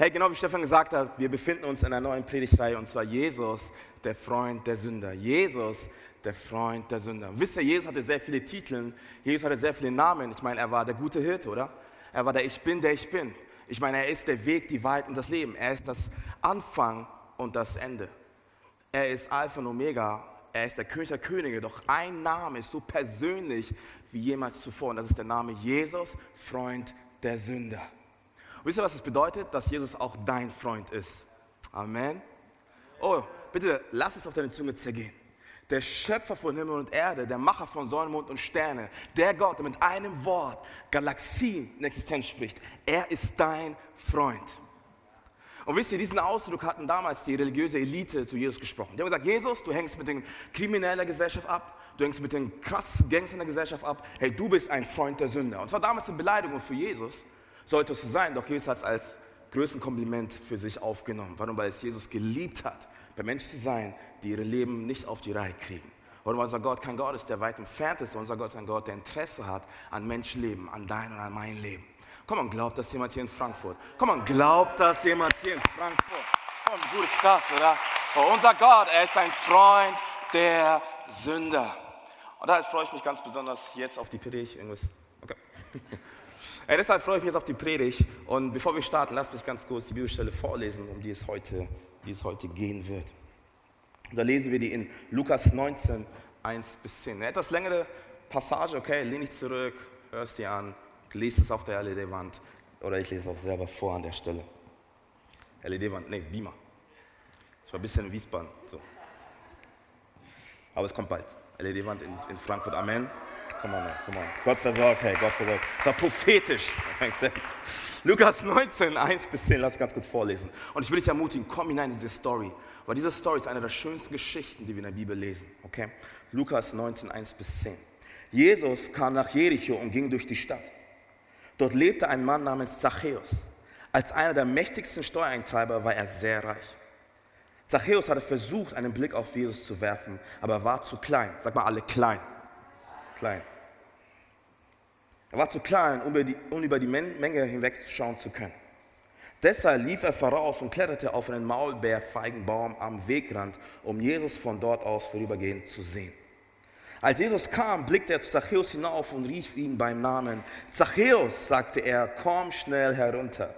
Hey, genau wie Stefan gesagt hat, wir befinden uns in einer neuen Predigtreihe und zwar Jesus, der Freund der Sünder. Jesus, der Freund der Sünder. Wisst ihr, Jesus hatte sehr viele Titel, Jesus hatte sehr viele Namen. Ich meine, er war der gute Hirte, oder? Er war der Ich Bin, der ich bin. Ich meine, er ist der Weg, die Wahrheit und das Leben. Er ist das Anfang und das Ende. Er ist Alpha und Omega. Er ist der König der Könige. Doch ein Name ist so persönlich wie jemals zuvor. Und das ist der Name Jesus, Freund der Sünder. Und wisst ihr, was das bedeutet? Dass Jesus auch dein Freund ist. Amen. Oh, bitte lass es auf deine Zunge zergehen der Schöpfer von Himmel und Erde, der Macher von Sonne, Mond und Sterne, der Gott, der mit einem Wort Galaxien in Existenz spricht, er ist dein Freund. Und wisst ihr, diesen Ausdruck hatten damals die religiöse Elite zu Jesus gesprochen. Die haben gesagt, Jesus, du hängst mit den Kriminellen der Gesellschaft ab, du hängst mit den krassen Gangs in der Gesellschaft ab, hey, du bist ein Freund der Sünder. Und zwar damals eine Beleidigung für Jesus, sollte es so sein, doch Jesus hat es als größten Kompliment für sich aufgenommen. Warum? Weil es Jesus geliebt hat, bei Menschen zu sein, die ihre Leben nicht auf die Reihe kriegen. Und unser Gott kein Gott ist, der weit entfernt ist. Unser Gott ist ein Gott, der Interesse hat an Menschenleben, an dein und an mein Leben. Komm und glaubt das jemand hier in Frankfurt. Komm und glaubt das jemand hier in Frankfurt. Komm, gut ist das, oder? Oh, unser Gott, er ist ein Freund der Sünder. Und daher freue ich mich ganz besonders jetzt auf die Predigt. Irgendwas? Okay. Ey, deshalb freue ich mich jetzt auf die Predigt. Und bevor wir starten, lasst mich ganz kurz die Bibelstelle vorlesen, um die es heute, die es heute gehen wird. Da lesen wir die in Lukas 19, 1 bis 10. Eine etwas längere Passage, okay, lehn dich zurück, hörst dir an, liest es auf der LED-Wand oder ich lese auch selber vor an der Stelle. LED-Wand, nee, Beamer. Ich war ein bisschen Wiesbaden. So. Aber es kommt bald. LED-Wand in, in, Frankfurt. Amen. Komm on, komm on. Gott versorgt, hey, Gott versorgt. Das war prophetisch. Lukas 19, 1 bis 10, lass ich ganz kurz vorlesen. Und ich will dich ermutigen, komm hinein in diese Story. Weil diese Story ist eine der schönsten Geschichten, die wir in der Bibel lesen. Okay? Lukas 19, 1 bis 10. Jesus kam nach Jericho und ging durch die Stadt. Dort lebte ein Mann namens Zachäus. Als einer der mächtigsten Steuereintreiber war er sehr reich. Zachäus hatte versucht, einen Blick auf Jesus zu werfen, aber er war zu klein. Sag mal alle klein. Klein. Er war zu klein, um über die, um über die Menge hinwegschauen zu können. Deshalb lief er voraus und kletterte auf einen Maulbeerfeigenbaum am Wegrand, um Jesus von dort aus vorübergehend zu sehen. Als Jesus kam, blickte er zu Zachäus hinauf und rief ihn beim Namen. Zachäus, sagte er, komm schnell herunter,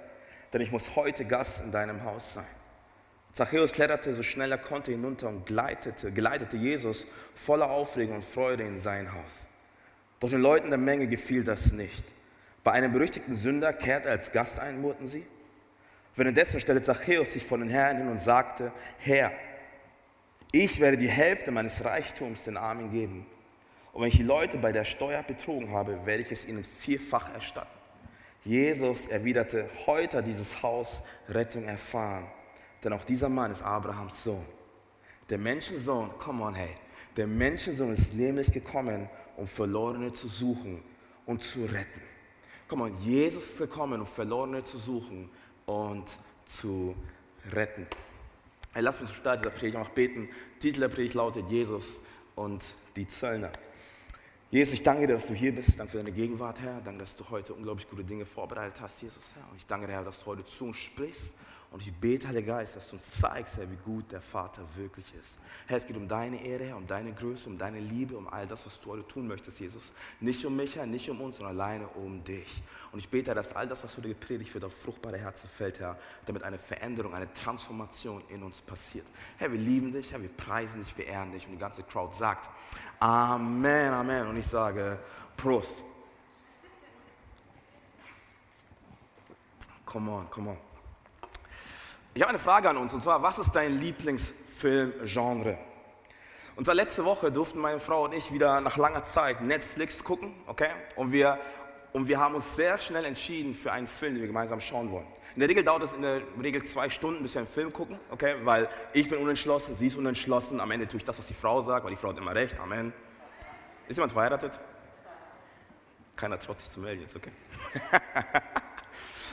denn ich muss heute Gast in deinem Haus sein. Zachäus kletterte so schnell er konnte hinunter und gleitete, geleitete Jesus voller Aufregung und Freude in sein Haus. Doch den Leuten der Menge gefiel das nicht. Bei einem berüchtigten Sünder kehrt er als Gast ein, murrten sie. Währenddessen stellte Zachäus sich vor den Herrn hin und sagte, Herr, ich werde die Hälfte meines Reichtums den Armen geben. Und wenn ich die Leute bei der Steuer betrogen habe, werde ich es ihnen vierfach erstatten. Jesus erwiderte, heute hat dieses Haus Rettung erfahren, denn auch dieser Mann ist Abrahams Sohn. Der Menschensohn, come on, hey, der Menschensohn ist nämlich gekommen, um Verlorene zu suchen und zu retten. Komm on, Jesus ist gekommen, um Verlorene zu suchen und zu retten. Hey, lass mich zum Start dieser Predigt auch beten. Titel der Predigt lautet Jesus und die Zöllner. Jesus, ich danke dir, dass du hier bist. Danke für deine Gegenwart, Herr. Danke, dass du heute unglaublich gute Dinge vorbereitet hast, Jesus, Herr. Und ich danke dir, Herr, dass du heute zu uns sprichst und ich bete, Heiliger Geist, dass du uns zeigst, Herr, wie gut der Vater wirklich ist. Herr, es geht um deine Ehre, Herr, um deine Größe, um deine Liebe, um all das, was du heute tun möchtest, Jesus. Nicht um mich, Herr, nicht um uns, sondern alleine um dich. Und ich bete, dass all das, was heute gepredigt wird, auf fruchtbare Herzen fällt, Herr, damit eine Veränderung, eine Transformation in uns passiert. Herr, wir lieben dich, Herr, wir preisen dich, wir ehren dich. Und die ganze Crowd sagt Amen, Amen. Und ich sage Prost. Come on, come on. Ich habe eine Frage an uns und zwar, was ist dein Lieblingsfilmgenre? Und zwar letzte Woche durften meine Frau und ich wieder nach langer Zeit Netflix gucken, okay? Und wir, und wir haben uns sehr schnell entschieden für einen Film, den wir gemeinsam schauen wollen. In der Regel dauert es in der Regel zwei Stunden, bis wir einen Film gucken, okay? Weil ich bin unentschlossen, sie ist unentschlossen. Am Ende tue ich das, was die Frau sagt, weil die Frau hat immer recht. Amen. Ist jemand verheiratet? Keiner traut sich zu melden jetzt, okay?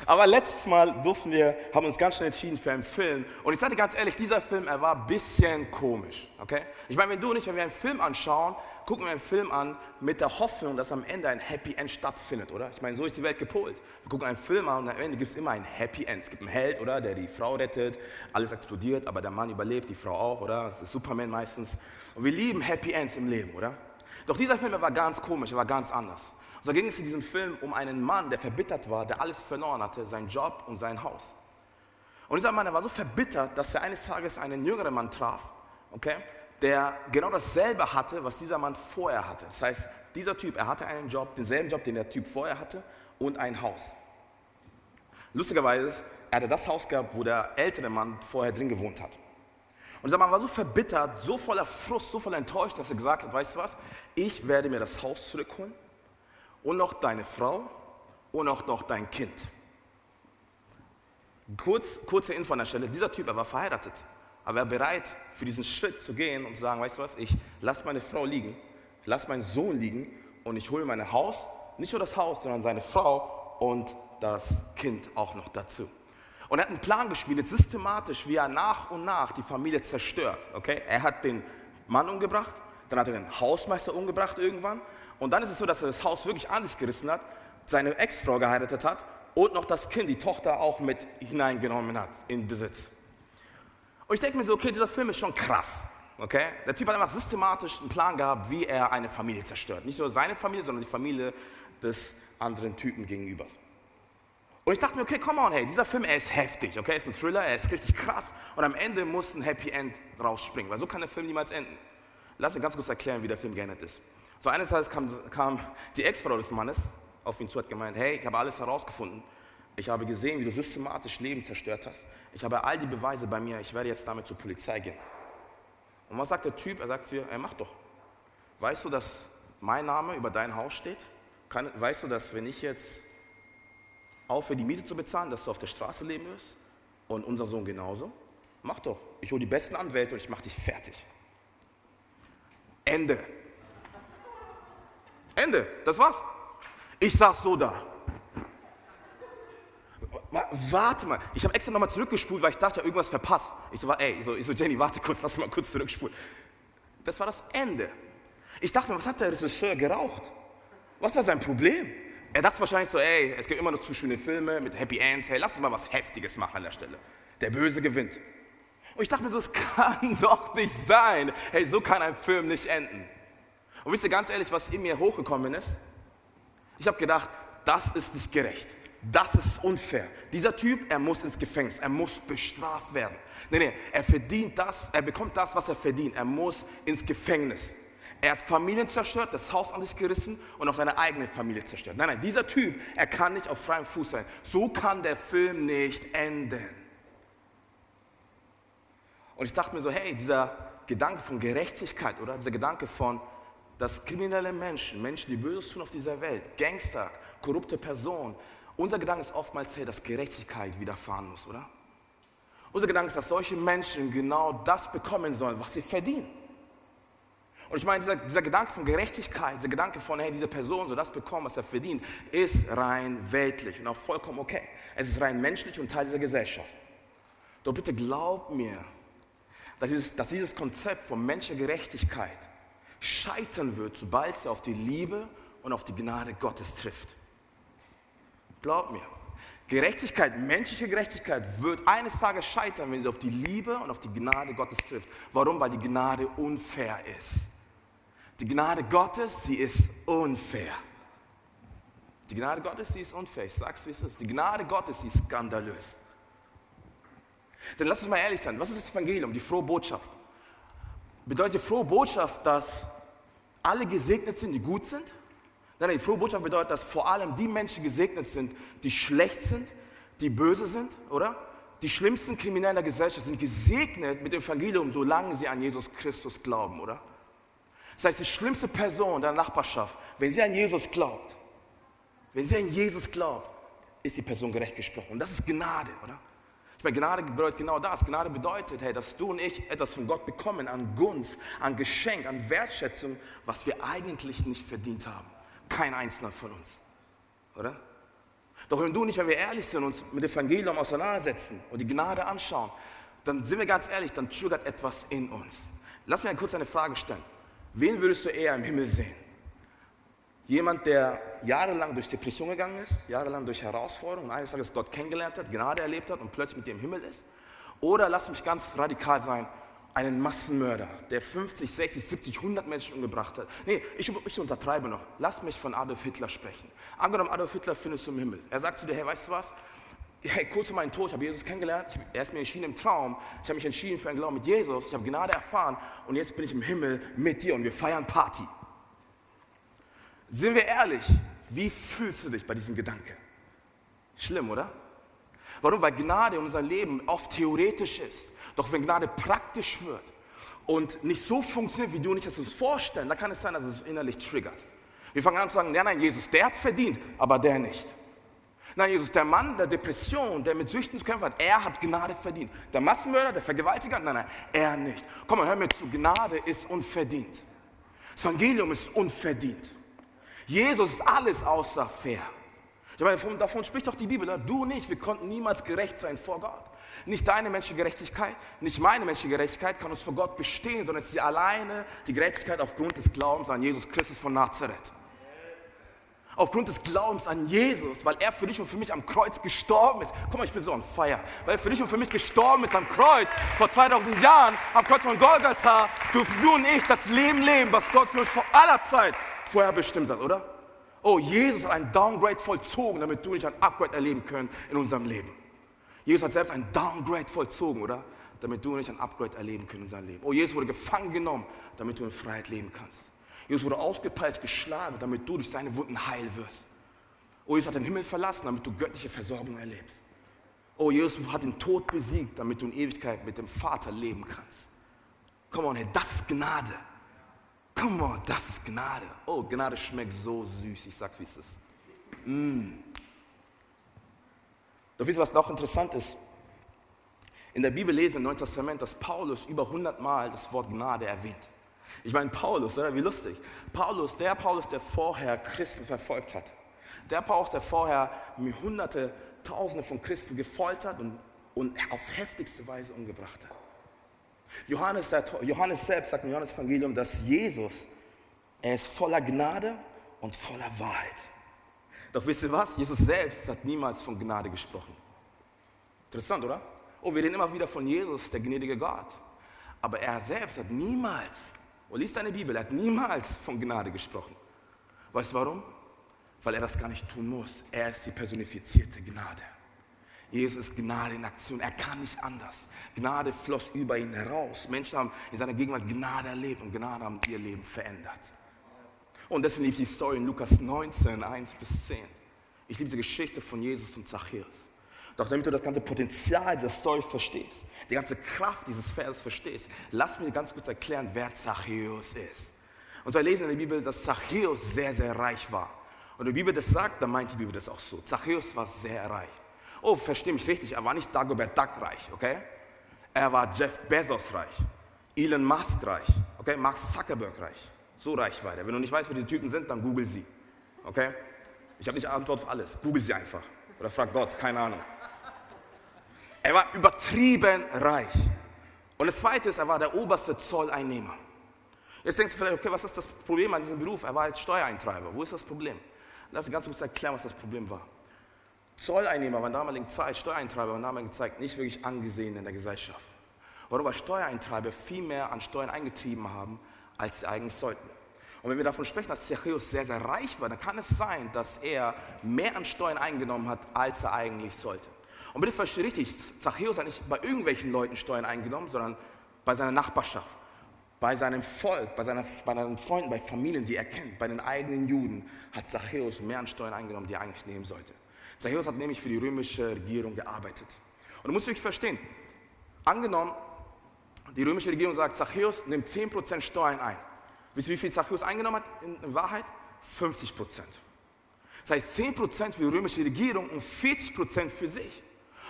Aber letztes Mal durften wir, haben uns ganz schnell entschieden für einen Film. Und ich sage dir ganz ehrlich, dieser Film, er war ein bisschen komisch. Okay? Ich meine, wenn du und ich, wenn wir einen Film anschauen, gucken wir einen Film an mit der Hoffnung, dass am Ende ein Happy End stattfindet, oder? Ich meine, so ist die Welt gepolt. Wir gucken einen Film an und am Ende gibt es immer ein Happy End. Es gibt einen Held, oder? Der die Frau rettet, alles explodiert, aber der Mann überlebt, die Frau auch, oder? Das ist Superman meistens. Und wir lieben Happy Ends im Leben, oder? Doch dieser Film, er war ganz komisch, er war ganz anders. So ging es in diesem Film um einen Mann, der verbittert war, der alles verloren hatte, seinen Job und sein Haus. Und dieser Mann, er war so verbittert, dass er eines Tages einen jüngeren Mann traf, okay, der genau dasselbe hatte, was dieser Mann vorher hatte. Das heißt, dieser Typ, er hatte einen Job, denselben Job, den der Typ vorher hatte und ein Haus. Lustigerweise, er hatte das Haus gehabt, wo der ältere Mann vorher drin gewohnt hat. Und dieser Mann war so verbittert, so voller Frust, so voller Enttäuscht, dass er gesagt hat, weißt du was, ich werde mir das Haus zurückholen und noch deine Frau und auch noch dein Kind. Kurz, kurze Info an der Stelle, dieser Typ, er war verheiratet, aber er war bereit, für diesen Schritt zu gehen und zu sagen, weißt du was, ich lasse meine Frau liegen, lasse meinen Sohn liegen und ich hole mein Haus, nicht nur das Haus, sondern seine Frau und das Kind auch noch dazu. Und er hat einen Plan gespielt, systematisch, wie er nach und nach die Familie zerstört. Okay? Er hat den Mann umgebracht, dann hat er den Hausmeister umgebracht irgendwann und dann ist es so, dass er das Haus wirklich an sich gerissen hat, seine Ex-Frau geheiratet hat und noch das Kind, die Tochter auch mit hineingenommen hat in Besitz. Und ich denke mir so, okay, dieser Film ist schon krass. Okay? Der Typ hat einfach systematisch einen Plan gehabt, wie er eine Familie zerstört. Nicht nur seine Familie, sondern die Familie des anderen Typen gegenüber. Und ich dachte mir, okay, come on, hey, dieser Film, er ist heftig, okay, er ist ein Thriller, er ist richtig krass und am Ende muss ein Happy End rausspringen, weil so kann der Film niemals enden. Lass mich ganz kurz erklären, wie der Film geendet ist. So eines Tages kam, kam die Ex-Frau des Mannes auf ihn zu, hat gemeint, hey, ich habe alles herausgefunden. Ich habe gesehen, wie du systematisch Leben zerstört hast. Ich habe all die Beweise bei mir. Ich werde jetzt damit zur Polizei gehen. Und was sagt der Typ? Er sagt zu ihr, ey, mach doch. Weißt du, dass mein Name über dein Haus steht? Kann, weißt du, dass wenn ich jetzt aufhöre, die Miete zu bezahlen, dass du auf der Straße leben wirst? Und unser Sohn genauso? Mach doch. Ich hole die besten Anwälte und ich mache dich fertig. Ende. Ende, das war's. Ich saß so da. Warte mal, ich habe extra nochmal zurückgespult, weil ich dachte, irgendwas verpasst. Ich so, ey, ich so, ich so, Jenny, warte kurz, lass mal kurz zurückspulen. Das war das Ende. Ich dachte mir, was hat der Regisseur geraucht? Was war sein Problem? Er dachte wahrscheinlich so, ey, es gibt immer noch zu schöne Filme mit Happy Ends, hey, lass uns mal was Heftiges machen an der Stelle. Der Böse gewinnt. Und ich dachte mir so, es kann doch nicht sein. Hey, so kann ein Film nicht enden. Und wisst ihr ganz ehrlich, was in mir hochgekommen ist? Ich habe gedacht, das ist nicht gerecht. Das ist unfair. Dieser Typ, er muss ins Gefängnis, er muss bestraft werden. Nee, nee, er verdient das, er bekommt das, was er verdient. Er muss ins Gefängnis. Er hat Familien zerstört, das Haus an sich gerissen und auch seine eigene Familie zerstört. Nein, nein, dieser Typ, er kann nicht auf freiem Fuß sein. So kann der Film nicht enden. Und ich dachte mir so, hey, dieser Gedanke von Gerechtigkeit, oder? Dieser Gedanke von, dass kriminelle Menschen, Menschen, die Böses tun auf dieser Welt, Gangster, korrupte Personen, unser Gedanke ist oftmals, hey, dass Gerechtigkeit widerfahren muss, oder? Unser Gedanke ist, dass solche Menschen genau das bekommen sollen, was sie verdienen. Und ich meine, dieser, dieser, Gedanke von Gerechtigkeit, dieser Gedanke von, hey, diese Person soll das bekommen, was er verdient, ist rein weltlich und auch vollkommen okay. Es ist rein menschlich und Teil dieser Gesellschaft. Doch bitte glaub mir, dass dieses, dass dieses Konzept von menschlicher Gerechtigkeit scheitern wird, sobald sie auf die Liebe und auf die Gnade Gottes trifft. Glaub mir. Gerechtigkeit, menschliche Gerechtigkeit wird eines Tages scheitern, wenn sie auf die Liebe und auf die Gnade Gottes trifft. Warum? Weil die Gnade unfair ist. Die Gnade Gottes, sie ist unfair. Die Gnade Gottes, sie ist unfair. Ich sag's, wie es ist. Die Gnade Gottes, sie ist skandalös. Denn lass uns mal ehrlich sein. Was ist das Evangelium? Die frohe Botschaft bedeutet die frohe Botschaft, dass alle gesegnet sind, die gut sind? Nein, die frohe Botschaft bedeutet, dass vor allem die Menschen gesegnet sind, die schlecht sind, die böse sind, oder? Die schlimmsten Kriminellen der Gesellschaft sind gesegnet mit dem Evangelium, solange sie an Jesus Christus glauben, oder? Das heißt, die schlimmste Person der Nachbarschaft, wenn sie an Jesus glaubt, wenn sie an Jesus glaubt, ist die Person gerecht gesprochen. Und das ist Gnade, oder? Meine, Gnade bedeutet genau das. Gnade bedeutet, hey, dass du und ich etwas von Gott bekommen an Gunst, an Geschenk, an Wertschätzung, was wir eigentlich nicht verdient haben. Kein einzelner von uns. Oder? Doch wenn du nicht, wenn wir ehrlich sind, uns mit dem Evangelium auseinandersetzen und die Gnade anschauen, dann sind wir ganz ehrlich, dann triggert etwas in uns. Lass mich kurz eine Frage stellen. Wen würdest du eher im Himmel sehen? Jemand, der jahrelang durch Depression gegangen ist, jahrelang durch Herausforderungen, eines Tages Gott kennengelernt hat, Gnade erlebt hat und plötzlich mit dir im Himmel ist? Oder lass mich ganz radikal sein, einen Massenmörder, der 50, 60, 70, 100 Menschen umgebracht hat. Nee, ich, ich untertreibe noch. Lass mich von Adolf Hitler sprechen. Angenommen, Adolf Hitler findest du im Himmel. Er sagt zu dir, hey, weißt du was? Hey, kurz vor meinem Tod, ich habe Jesus kennengelernt, ich, er ist mir entschieden im Traum, ich habe mich entschieden für einen Glauben mit Jesus, ich habe Gnade erfahren und jetzt bin ich im Himmel mit dir und wir feiern Party. Sind wir ehrlich, wie fühlst du dich bei diesem Gedanke? Schlimm, oder? Warum? Weil Gnade in unserem Leben oft theoretisch ist. Doch wenn Gnade praktisch wird und nicht so funktioniert, wie du nicht es uns vorstellen, dann kann es sein, dass es innerlich triggert. Wir fangen an zu sagen, nein, nein, Jesus, der hat verdient, aber der nicht. Nein, Jesus, der Mann der Depression, der mit Süchten zu kämpfen hat, er hat Gnade verdient. Der Massenmörder, der Vergewaltiger, nein, nein, er nicht. Komm mal, hör mir zu, Gnade ist unverdient. Das Evangelium ist unverdient. Jesus ist alles außer fair. Ich meine, davon spricht doch die Bibel. Du nicht, wir konnten niemals gerecht sein vor Gott. Nicht deine menschliche Gerechtigkeit, nicht meine menschliche Gerechtigkeit kann uns vor Gott bestehen, sondern es ist alleine die Gerechtigkeit aufgrund des Glaubens an Jesus Christus von Nazareth. Aufgrund des Glaubens an Jesus, weil er für dich und für mich am Kreuz gestorben ist. Guck mal, ich bin so on fire. Weil er für dich und für mich gestorben ist am Kreuz vor 2000 Jahren, am Kreuz von Golgatha, dürfen du und ich das Leben leben, was Gott für uns vor aller Zeit vorher bestimmt hat, oder? Oh, Jesus hat ein Downgrade vollzogen, damit du nicht ein Upgrade erleben können in unserem Leben. Jesus hat selbst ein Downgrade vollzogen, oder? Damit du nicht ein Upgrade erleben können in unserem Leben. Oh, Jesus wurde gefangen genommen, damit du in Freiheit leben kannst. Jesus wurde ausgepeitscht, geschlagen, damit du durch seine Wunden heil wirst. Oh, Jesus hat den Himmel verlassen, damit du göttliche Versorgung erlebst. Oh, Jesus hat den Tod besiegt, damit du in Ewigkeit mit dem Vater leben kannst. Komm on, hey, das ist Gnade. Come on, das ist Gnade. Oh, Gnade schmeckt so süß. Ich sag, wie es ist. Mm. Doch wisst was noch interessant ist? In der Bibel lesen im Neuen Testament, dass Paulus über 100 Mal das Wort Gnade erwähnt. Ich meine, Paulus, oder? Wie lustig. Paulus, der Paulus, der vorher Christen verfolgt hat. Der Paulus, der vorher hunderte, tausende von Christen gefoltert und, und auf heftigste Weise umgebracht hat. Johannes, der, Johannes selbst sagt im Johannes-Evangelium, dass Jesus, er ist voller Gnade und voller Wahrheit. Doch wisst ihr was? Jesus selbst hat niemals von Gnade gesprochen. Interessant, oder? Oh, wir reden immer wieder von Jesus, der gnädige Gott. Aber er selbst hat niemals, oh, liest deine Bibel, er hat niemals von Gnade gesprochen. Weißt du warum? Weil er das gar nicht tun muss. Er ist die personifizierte Gnade. Jesus ist Gnade in Aktion. Er kann nicht anders. Gnade floss über ihn heraus. Menschen haben in seiner Gegenwart Gnade erlebt und Gnade haben ihr Leben verändert. Und deswegen liebe ich die Story in Lukas 19, 1 bis 10. Ich liebe diese Geschichte von Jesus und Zachäus. Doch damit du das ganze Potenzial dieser Story verstehst, die ganze Kraft dieses Verses verstehst, lass mich ganz kurz erklären, wer Zachäus ist. Und zwar lesen in der Bibel, dass Zachäus sehr, sehr reich war. Und die Bibel das sagt, dann meint die Bibel das auch so. Zachäus war sehr reich. Oh, verstehe mich richtig, er war nicht Dagobert Duck reich, okay? Er war Jeff Bezos reich, Elon Musk reich, okay? Mark Zuckerberg reich. So reich war er. Wenn du nicht weißt, wer die Typen sind, dann google sie, okay? Ich habe nicht Antwort auf alles, google sie einfach. Oder frag Gott, keine Ahnung. Er war übertrieben reich. Und das Zweite ist, er war der oberste Zolleinnehmer. Jetzt denkst du vielleicht, okay, was ist das Problem an diesem Beruf? Er war als Steuereintreiber. Wo ist das Problem? Lass mich ganz kurz erklären, was das Problem war. Zolleinnehmer waren damaligen Zeit, Steuereintreiber waren damaligen Zeit nicht wirklich angesehen in der Gesellschaft. Warum? Weil Steuereintreiber viel mehr an Steuern eingetrieben haben, als sie eigentlich sollten. Und wenn wir davon sprechen, dass Zachäus sehr, sehr reich war, dann kann es sein, dass er mehr an Steuern eingenommen hat, als er eigentlich sollte. Und bitte verstehe richtig, Zachäus hat nicht bei irgendwelchen Leuten Steuern eingenommen, sondern bei seiner Nachbarschaft, bei seinem Volk, bei, seiner, bei seinen Freunden, bei Familien, die er kennt, bei den eigenen Juden, hat Zachäus mehr an Steuern eingenommen, die er eigentlich nehmen sollte. Zachäus hat nämlich für die römische Regierung gearbeitet. Und du musst wirklich verstehen, angenommen, die römische Regierung sagt, Zachäus nimmt 10% Steuern ein. Wisst ihr, wie viel Zachäus eingenommen hat in, Wahrheit? 50%. Das heißt 10% für die römische Regierung und 40% für sich.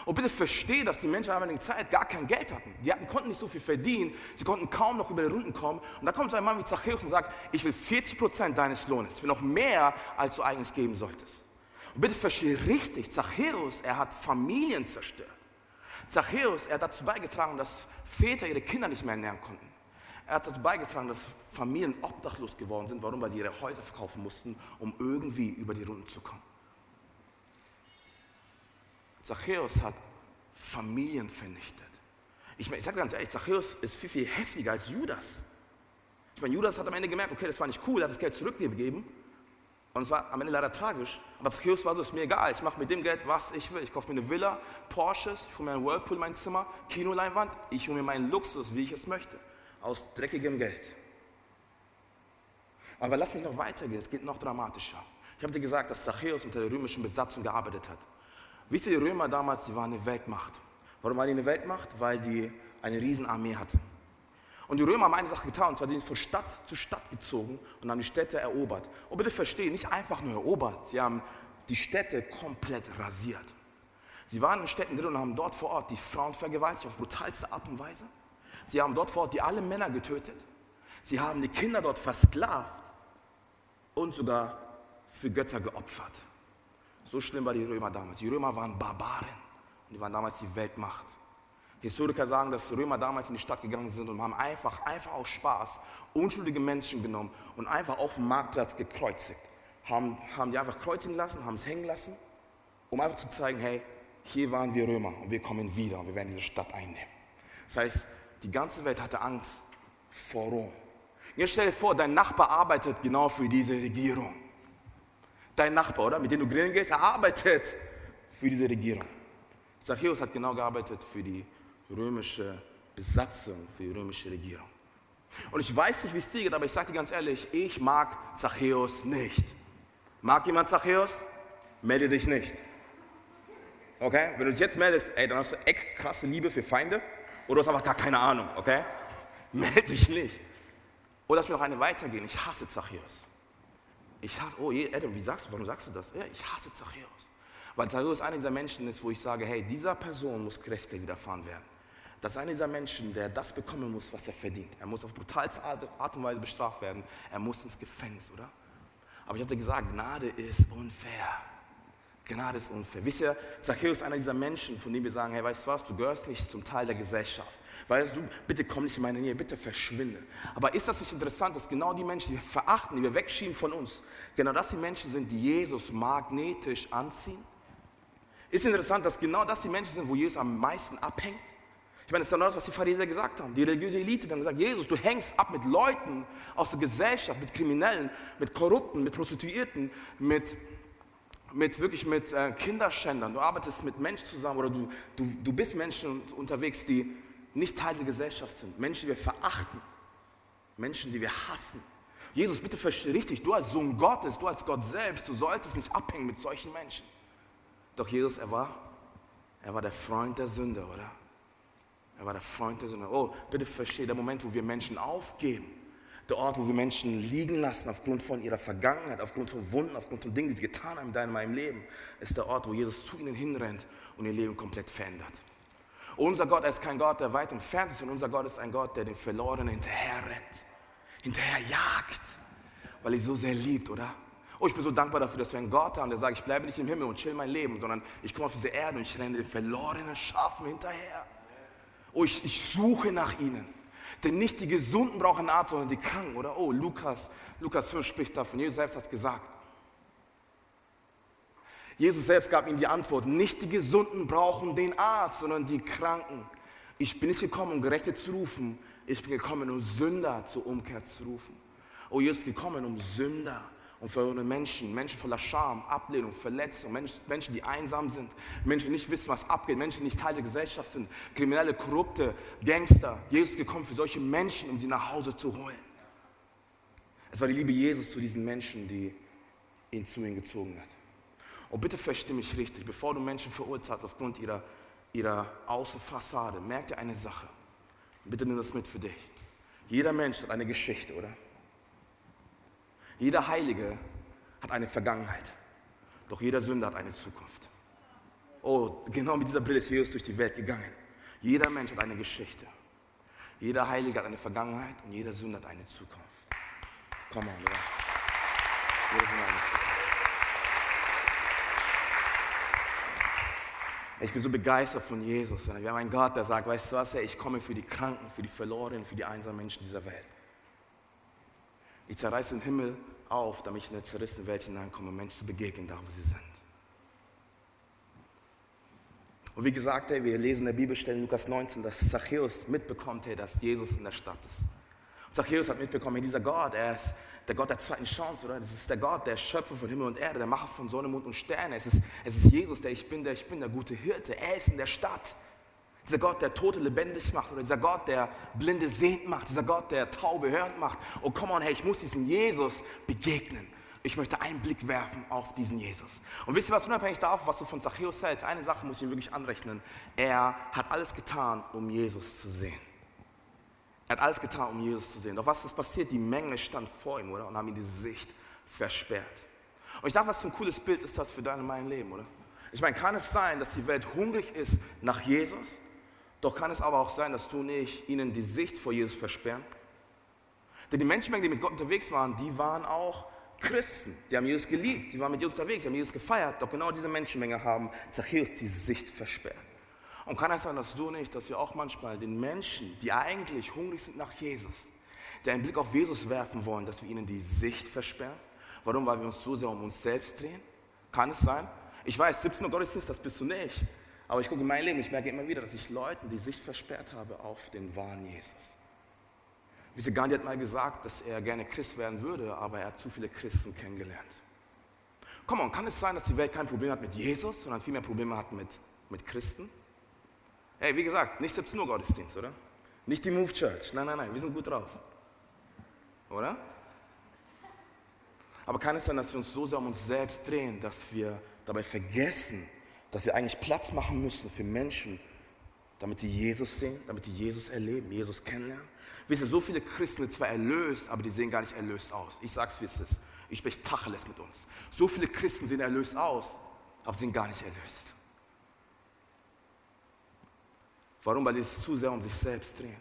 Und bitte verstehe, dass die Menschen in der Zeit gar kein Geld hatten. Die hatten, konnten nicht so viel verdienen, sie konnten kaum noch über die Runden kommen. Und da kommt so ein Mann wie Zachäus und sagt, ich will 40% deines Lohnes, ich will noch mehr, als du eigentlich geben solltest. Bitte verstehe richtig, Zachäus, er hat Familien zerstört. Zachäus, er hat dazu beigetragen, dass Väter ihre Kinder nicht mehr ernähren konnten. Er hat dazu beigetragen, dass Familien obdachlos geworden sind. Warum? Weil die ihre Häuser verkaufen mussten, um irgendwie über die Runden zu kommen. Zachäus hat Familien vernichtet. Ich, ich sage ganz ehrlich, Zachäus ist viel, viel heftiger als Judas. Ich meine, Judas hat am Ende gemerkt, okay, das war nicht cool, er hat das Geld zurückgegeben. Und es war am Ende leider tragisch. Aber Zachäus war so, ist mir egal, ich mache mit dem Geld, was ich will. Ich kaufe mir eine Villa, Porsches, ich hole mir einen Whirlpool in mein Zimmer, Kinoleinwand, ich hole mir meinen Luxus, wie ich es möchte. Aus dreckigem Geld. Aber lass mich noch weitergehen, es geht noch dramatischer. Ich habe dir gesagt, dass Zachäus unter der römischen Besatzung gearbeitet hat. Wisst ihr, die Römer damals, die waren eine Weltmacht. Warum waren die eine Weltmacht? Weil die eine Riesenarmee hatten. Und die Römer haben eine Sache getan, und zwar sind von Stadt zu Stadt gezogen und haben die Städte erobert. Und bitte verstehen, nicht einfach nur erobert, sie haben die Städte komplett rasiert. Sie waren in Städten drin und haben dort vor Ort die Frauen vergewaltigt auf brutalste Art und Weise. Sie haben dort vor Ort die alle Männer getötet. Sie haben die Kinder dort versklavt und sogar für Götter geopfert. So schlimm war die Römer damals. Die Römer waren Barbaren und die waren damals die Weltmacht. Historiker sagen, dass Römer damals in die Stadt gegangen sind und haben einfach, einfach aus Spaß unschuldige Menschen genommen und einfach auf dem Marktplatz gekreuzigt. Haben, haben die einfach kreuzigen lassen, haben es hängen lassen, um einfach zu zeigen, hey, hier waren wir Römer und wir kommen wieder und wir werden diese Stadt einnehmen. Das heißt, die ganze Welt hatte Angst vor Rom. Jetzt stell dir vor, dein Nachbar arbeitet genau für diese Regierung dein Nachbar, oder? Mit dem du grillen gehst, er arbeitet für diese Regierung. Zachäus hat genau gearbeitet für die römische Besatzung, für die römische Regierung. Und ich weiß nicht, wie es dir geht, aber ich sage dir ganz ehrlich, ich mag Zachäus nicht. Mag jemand Zachäus? Melde dich nicht. Okay? Wenn du dich jetzt meldest, ey, dann hast du echt krasse Liebe für Feinde oder du hast einfach gar keine Ahnung, okay? Melde dich nicht. Oder lass mir noch eine weitergehen. Ich hasse Zachäus. Ich hasse, oh Adam, wie sagst du, warum sagst du das? Ja, ich hasse Zachäus. Weil Zachäus einer dieser Menschen ist, wo ich sage, hey, dieser Person muss Gerechtigkeit widerfahren werden. Das ist einer dieser Menschen, der das bekommen muss, was er verdient. Er muss auf brutalste Art und Weise bestraft werden. Er muss ins Gefängnis, oder? Aber ich dir gesagt, Gnade ist unfair. Gnade ist unfair. Wisst ihr, Zachäus ist einer dieser Menschen, von denen wir sagen, hey, weißt du was, du gehörst nicht zum Teil der Gesellschaft. Weißt du, bitte komm nicht in meine Nähe, bitte verschwinde. Aber ist das nicht interessant, dass genau die Menschen, die wir verachten, die wir wegschieben von uns, genau das die Menschen sind, die Jesus magnetisch anziehen? Ist interessant, dass genau das die Menschen sind, wo Jesus am meisten abhängt? Ich meine, das ist genau das, was die Pharisäer gesagt haben. Die religiöse Elite haben gesagt, Jesus, du hängst ab mit Leuten aus der Gesellschaft, mit Kriminellen, mit Korrupten, mit Prostituierten, mit, mit wirklich mit äh, Kinderschändern. Du arbeitest mit Menschen zusammen oder du, du, du bist Menschen unterwegs, die nicht Teil der Gesellschaft sind, Menschen, die wir verachten, Menschen, die wir hassen. Jesus, bitte verstehe richtig, du als Sohn Gottes, du als Gott selbst, du solltest nicht abhängen mit solchen Menschen. Doch Jesus, er war, er war der Freund der Sünde, oder? Er war der Freund der Sünde. Oh, bitte verstehe, der Moment, wo wir Menschen aufgeben, der Ort, wo wir Menschen liegen lassen aufgrund von ihrer Vergangenheit, aufgrund von Wunden, aufgrund von Dingen, die sie getan haben in meinem Leben, ist der Ort, wo Jesus zu ihnen hinrennt und ihr Leben komplett verändert. Unser Gott ist kein Gott, der weit entfernt ist, und unser Gott ist ein Gott, der den Verlorenen hinterher rennt, hinterher jagt, weil er so sehr liebt, oder? Oh, ich bin so dankbar dafür, dass wir einen Gott haben, der sagt, ich bleibe nicht im Himmel und chill mein Leben, sondern ich komme auf diese Erde und ich renne den verlorenen Schafen hinterher. Oh, ich, ich suche nach ihnen. Denn nicht die Gesunden brauchen Arzt, sondern die Kranken, oder? Oh, Lukas, Lukas 5 spricht davon. Jesus selbst hat gesagt. Jesus selbst gab ihnen die Antwort, nicht die Gesunden brauchen den Arzt, sondern die Kranken. Ich bin nicht gekommen, um Gerechte zu rufen, ich bin gekommen, um Sünder zur Umkehr zu rufen. Oh, Jesus ist gekommen, um Sünder und verlorene Menschen, Menschen voller Scham, Ablehnung, Verletzung, Menschen, die einsam sind, Menschen, die nicht wissen, was abgeht, Menschen, die nicht Teil der Gesellschaft sind, Kriminelle, Korrupte, Gangster. Jesus ist gekommen für solche Menschen, um sie nach Hause zu holen. Es war die Liebe Jesus zu diesen Menschen, die ihn zu ihm gezogen hat. Und bitte versteh mich richtig, bevor du Menschen verurteilst aufgrund ihrer, ihrer Außenfassade, merk dir eine Sache. Bitte nimm das mit für dich. Jeder Mensch hat eine Geschichte, oder? Jeder Heilige hat eine Vergangenheit. Doch jeder Sünder hat eine Zukunft. Oh, genau mit dieser Brille ist Jesus durch die Welt gegangen. Jeder Mensch hat eine Geschichte. Jeder Heilige hat eine Vergangenheit und jeder Sünder hat eine Zukunft. Come on, oder? Ich bin so begeistert von Jesus. Wir haben einen Gott, der sagt, weißt du was, ich komme für die Kranken, für die Verlorenen, für die einsamen Menschen dieser Welt. Ich zerreiße den Himmel auf, damit ich in eine zerrissene Welt hineinkomme, Menschen zu begegnen, da wo sie sind. Und wie gesagt, hey, wir lesen in der Bibelstelle in Lukas 19, dass Zachäus mitbekommt, hey, dass Jesus in der Stadt ist. Und Zachäus hat mitbekommen, hey, dieser Gott, er ist der Gott der zweiten Chance, oder? Das ist der Gott, der Schöpfer von Himmel und Erde, der Macher von Sonne, Mond und Sterne. Es ist, es ist Jesus, der ich bin, der ich bin, der gute Hirte. Er ist in der Stadt. Dieser Gott, der Tote lebendig macht, oder dieser Gott, der Blinde sehend macht, dieser Gott, der Taube hörend macht. Oh, come on, hey, ich muss diesem Jesus begegnen. Ich möchte einen Blick werfen auf diesen Jesus. Und wisst ihr was, unabhängig davon, was du von Zachäus hältst, eine Sache muss ich ihm wirklich anrechnen. Er hat alles getan, um Jesus zu sehen. Er hat alles getan, um Jesus zu sehen. Doch was ist passiert? Die Menge stand vor ihm, oder? Und haben ihm die Sicht versperrt. Und ich dachte, was für ein cooles Bild ist das für dein und mein Leben, oder? Ich meine, kann es sein, dass die Welt hungrig ist nach Jesus? Doch kann es aber auch sein, dass du nicht ihnen die Sicht vor Jesus versperren? Denn die Menschenmengen, die mit Gott unterwegs waren, die waren auch Christen. Die haben Jesus geliebt, die waren mit Jesus unterwegs, die haben Jesus gefeiert. Doch genau diese Menschenmenge haben Zachäus die Sicht versperrt. Und kann es sein, dass du nicht, dass wir auch manchmal den Menschen, die eigentlich hungrig sind nach Jesus, die einen Blick auf Jesus werfen wollen, dass wir ihnen die Sicht versperren? Warum? Weil wir uns so sehr um uns selbst drehen? Kann es sein? Ich weiß, 17 Uhr Gottesdienst, das bist du nicht. Aber ich gucke in mein Leben, ich merke immer wieder, dass ich Leuten die Sicht versperrt habe auf den wahren Jesus. Wisst Gandhi hat mal gesagt, dass er gerne Christ werden würde, aber er hat zu viele Christen kennengelernt. Komm on, kann es sein, dass die Welt kein Problem hat mit Jesus, sondern viel mehr Probleme hat mit, mit Christen? Hey, wie gesagt, nicht 17 Uhr Gottesdienst, oder? Nicht die Move Church. Nein, nein, nein, wir sind gut drauf. Oder? Aber kann es sein, dass wir uns so sehr um uns selbst drehen, dass wir dabei vergessen, dass wir eigentlich Platz machen müssen für Menschen, damit sie Jesus sehen, damit sie Jesus erleben, Jesus kennenlernen? Wisst ihr, so viele Christen sind zwar erlöst, aber die sehen gar nicht erlöst aus. Ich sag's, wie es ist. Ich spreche Tacheles mit uns. So viele Christen sehen erlöst aus, aber sind gar nicht erlöst. Warum? Weil die es zu sehr um sich selbst drehen.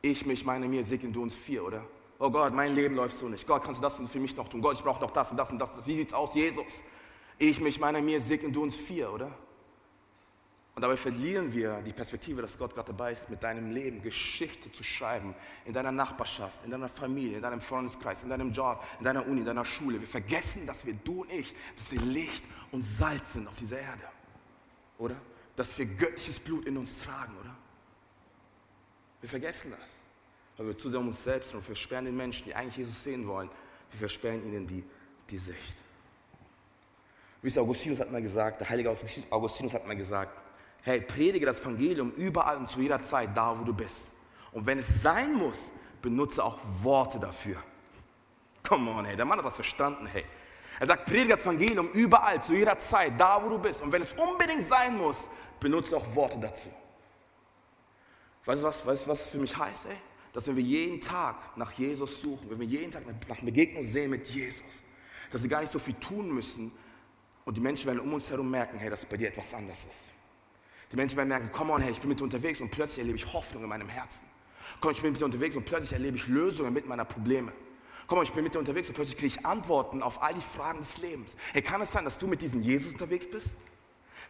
Ich, mich, meine, mir, segnen du uns vier, oder? Oh Gott, mein Leben läuft so nicht. Gott, kannst du das für mich noch tun? Gott, ich brauche noch das und das und das. Wie sieht's aus, Jesus? Ich, mich, meine, mir, segnen du uns vier, oder? Und dabei verlieren wir die Perspektive, dass Gott gerade dabei ist, mit deinem Leben Geschichte zu schreiben, in deiner Nachbarschaft, in deiner Familie, in deinem Freundeskreis, in deinem Job, in deiner Uni, in deiner Schule. Wir vergessen, dass wir, du und ich, dass wir Licht und Salz sind auf dieser Erde. Oder? dass wir göttliches Blut in uns tragen, oder? Wir vergessen das, weil wir zu um uns selbst und wir versperren den Menschen, die eigentlich Jesus sehen wollen, wir versperren ihnen die, die Sicht. Wie Augustinus hat mal gesagt, der heilige Augustinus hat mal gesagt, hey, predige das Evangelium überall und zu jeder Zeit, da wo du bist. Und wenn es sein muss, benutze auch Worte dafür. Come on, hey, der Mann hat das verstanden, hey. Er sagt, predige das Evangelium überall, zu jeder Zeit, da wo du bist. Und wenn es unbedingt sein muss, benutze auch Worte dazu. Weißt du, was, weißt was für mich heißt, ey? Dass wenn wir jeden Tag nach Jesus suchen, wenn wir jeden Tag nach Begegnung sehen mit Jesus, dass wir gar nicht so viel tun müssen und die Menschen werden um uns herum merken, hey, dass bei dir etwas anders ist. Die Menschen werden merken, komm on, hey, ich bin mit dir unterwegs und plötzlich erlebe ich Hoffnung in meinem Herzen. Komm, ich bin mit dir unterwegs und plötzlich erlebe ich Lösungen mit meiner Probleme. Komm, ich bin mit dir unterwegs und plötzlich kriege ich Antworten auf all die Fragen des Lebens. Hey, kann es sein, dass du mit diesem Jesus unterwegs bist?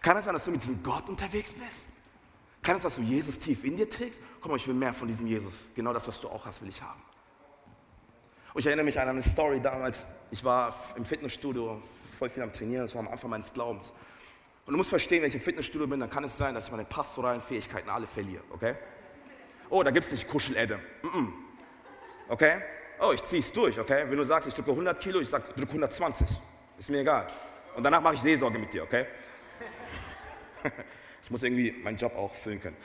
Kann es sein, dass du mit diesem Gott unterwegs bist? Kann es sein, dass du Jesus tief in dir trägst? Komm, ich will mehr von diesem Jesus. Genau das, was du auch hast, will ich haben. Und ich erinnere mich an eine Story damals. Ich war im Fitnessstudio, voll viel am Trainieren, das war am Anfang meines Glaubens. Und du musst verstehen, wenn ich im Fitnessstudio bin, dann kann es sein, dass ich meine pastoralen Fähigkeiten alle verliere, okay? Oh, da gibt es nicht Kuschel-Adam. Mm -mm. Okay? Oh, ich ziehe es durch, okay? Wenn du sagst, ich drücke 100 Kilo, ich sage, drücke 120. Ist mir egal. Und danach mache ich Seelsorge mit dir, okay? ich muss irgendwie meinen Job auch füllen können.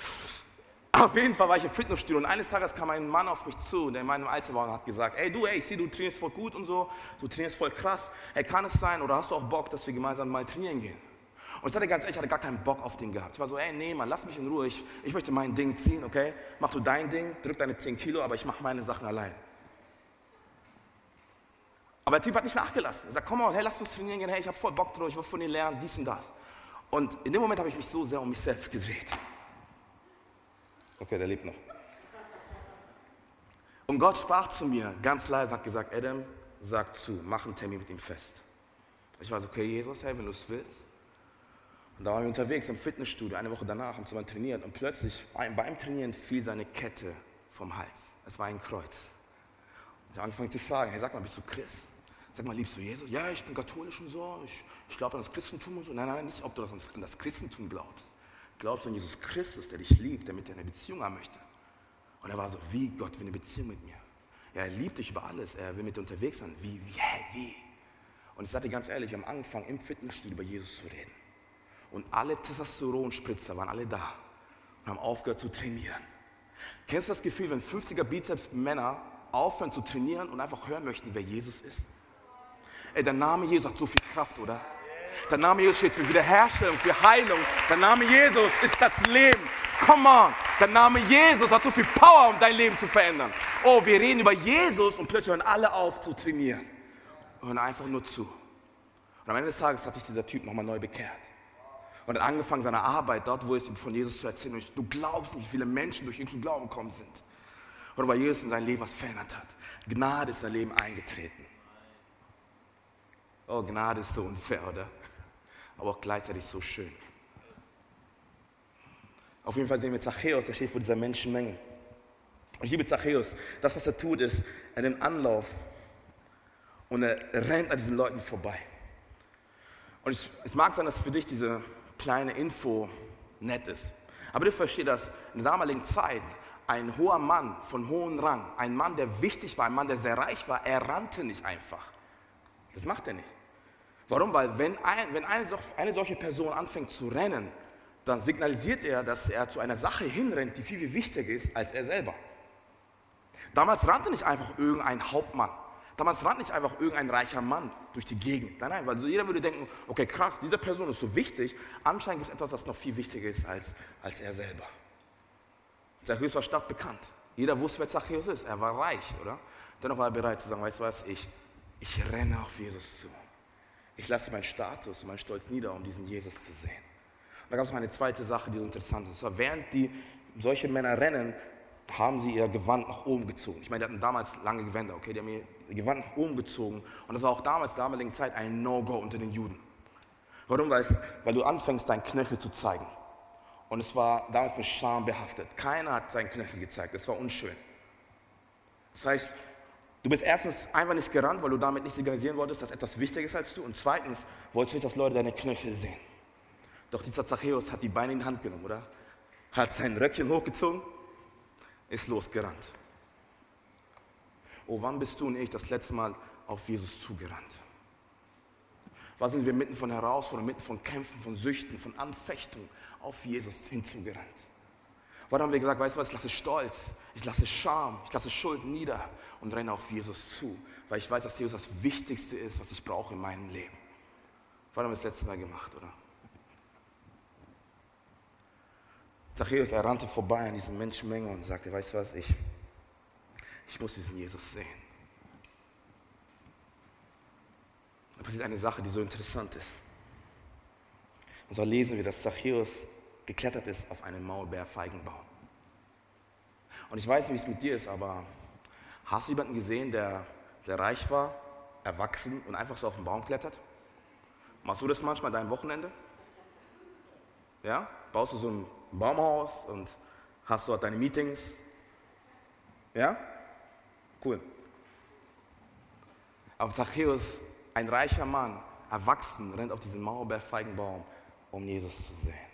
Auf jeden Fall war ich im Fitnessstudio und eines Tages kam ein Mann auf mich zu, der in meinem Alter war und hat gesagt, ey du, ey, ich sehe, du trainierst voll gut und so, du trainierst voll krass. Ey, kann es sein oder hast du auch Bock, dass wir gemeinsam mal trainieren gehen? Und ich sagte ganz ehrlich, ich hatte gar keinen Bock auf den gehabt. Ich war so, ey, nee, Mann, lass mich in Ruhe, ich, ich möchte mein Ding ziehen, okay? Mach du dein Ding, drück deine 10 Kilo, aber ich mache meine Sachen allein. Aber der Typ hat nicht nachgelassen. Er sagt, komm mal, hey, lass uns trainieren gehen, hey, ich habe voll Bock drauf, ich will von dir lernen, dies und das. Und in dem Moment habe ich mich so sehr um mich selbst gedreht. Okay, der lebt noch. Und Gott sprach zu mir ganz leise, hat gesagt, Adam, sag zu, mach einen Termin mit ihm fest. Ich war so, okay, Jesus, hey, wenn du es willst. Und da waren wir unterwegs im Fitnessstudio, eine Woche danach, haben zusammen trainiert und plötzlich beim Trainieren fiel seine Kette vom Hals. Es war ein Kreuz. Und er angefangen zu fragen, hey, sag mal, bist du Christ? Sag mal, liebst du Jesus? Ja, ich bin katholisch und so, ich, ich glaube an das Christentum und so. Nein, nein, nicht, ob du an das Christentum glaubst. Glaubst du an Jesus Christus, der dich liebt, der mit dir eine Beziehung haben möchte? Und er war so, wie Gott will eine Beziehung mit mir? Ja, er liebt dich über alles, er will mit dir unterwegs sein. Wie, wie, hä, wie? Und ich dir ganz ehrlich, haben angefangen, im Fitnessstudio über Jesus zu reden. Und alle Testosteronspritzer waren alle da und haben aufgehört zu trainieren. Kennst du das Gefühl, wenn 50er Bizeps-Männer aufhören zu trainieren und einfach hören möchten, wer Jesus ist? Ey, der Name Jesus hat so viel Kraft, oder? Der Name Jesus steht für Wiederherstellung, für Heilung. Der Name Jesus ist das Leben. Come on. Der Name Jesus hat so viel Power, um dein Leben zu verändern. Oh, wir reden über Jesus und plötzlich hören alle auf zu trainieren. Und hören einfach nur zu. Und am Ende des Tages hat sich dieser Typ nochmal neu bekehrt und hat angefangen, seine Arbeit dort, wo es ihm von Jesus zu erzählen. Und du glaubst nicht, wie viele Menschen durch ihn zum Glauben gekommen sind. Oder weil Jesus in sein Leben was verändert hat. Gnade ist in sein Leben eingetreten. Oh, Gnade ist so unfair, oder? Aber auch gleichzeitig so schön. Auf jeden Fall sehen wir Zachäus, der steht vor dieser Menschenmenge. Und ich liebe Zachäus. Das, was er tut, ist, er nimmt Anlauf und er rennt an diesen Leuten vorbei. Und ich, es mag sein, dass für dich diese kleine Info nett ist. Aber du verstehst, dass in der damaligen Zeit ein hoher Mann von hohem Rang, ein Mann, der wichtig war, ein Mann, der sehr reich war, er rannte nicht einfach. Das macht er nicht. Warum? Weil wenn, ein, wenn eine, eine solche Person anfängt zu rennen, dann signalisiert er, dass er zu einer Sache hinrennt, die viel, viel wichtiger ist als er selber. Damals rannte nicht einfach irgendein Hauptmann. Damals rannte nicht einfach irgendein reicher Mann durch die Gegend. Nein, nein, weil jeder würde denken, okay, krass, diese Person ist so wichtig. Anscheinend gibt es etwas, das noch viel wichtiger ist als, als er selber. Zachäus war stadtbekannt. Jeder wusste, wer Zachäus ist. Er war reich, oder? Dennoch war er bereit zu sagen, weißt du was, ich, ich renne auf Jesus zu. Ich lasse meinen Status meinen Stolz nieder, um diesen Jesus zu sehen. Und da gab es noch eine zweite Sache, die so interessant ist. War, während die solche Männer rennen, haben sie ihr Gewand nach oben gezogen. Ich meine, die hatten damals lange Gewänder, okay? Die haben ihr Gewand nach oben gezogen. Und das war auch damals, damaligen Zeit, ein No-Go unter den Juden. Warum? Weil, es, weil du anfängst, deinen Knöchel zu zeigen. Und es war damals mit Scham behaftet. Keiner hat seinen Knöchel gezeigt. Das war unschön. Das heißt, du bist erstens einfach nicht gerannt, weil du damit nicht signalisieren wolltest, dass etwas wichtiger ist als du. Und zweitens wolltest du nicht, dass Leute deine Knöchel sehen. Doch dieser Zachäus hat die Beine in die Hand genommen, oder? Hat sein Röckchen hochgezogen, ist losgerannt. Oh, wann bist du und ich das letzte Mal auf Jesus zugerannt? Wann sind wir mitten von Herausforderungen, mitten von Kämpfen, von Süchten, von Anfechtungen auf Jesus hinzugerannt? Wann haben wir gesagt, weißt du was, ich lasse Stolz, ich lasse Scham, ich lasse Schuld nieder und renne auf Jesus zu, weil ich weiß, dass Jesus das Wichtigste ist, was ich brauche in meinem Leben. Wann haben wir das letzte Mal gemacht, oder? Zachäus, er rannte vorbei an diesen Menschenmenge und sagte, weißt du was, ich, ich muss diesen Jesus sehen. Da passiert eine Sache, die so interessant ist. Und zwar lesen wir, dass Zachäus geklettert ist auf einen Maulbeerfeigenbaum. Und ich weiß nicht, wie es mit dir ist, aber hast du jemanden gesehen, der sehr reich war, erwachsen und einfach so auf den Baum klettert? Machst du das manchmal dein Wochenende? Ja? Baust du so ein Baumhaus und hast dort deine Meetings? Ja? Cool. Aber Zachäus, ein reicher Mann, erwachsen, rennt auf diesen Mauerbergfeigenbaum, um Jesus zu sehen.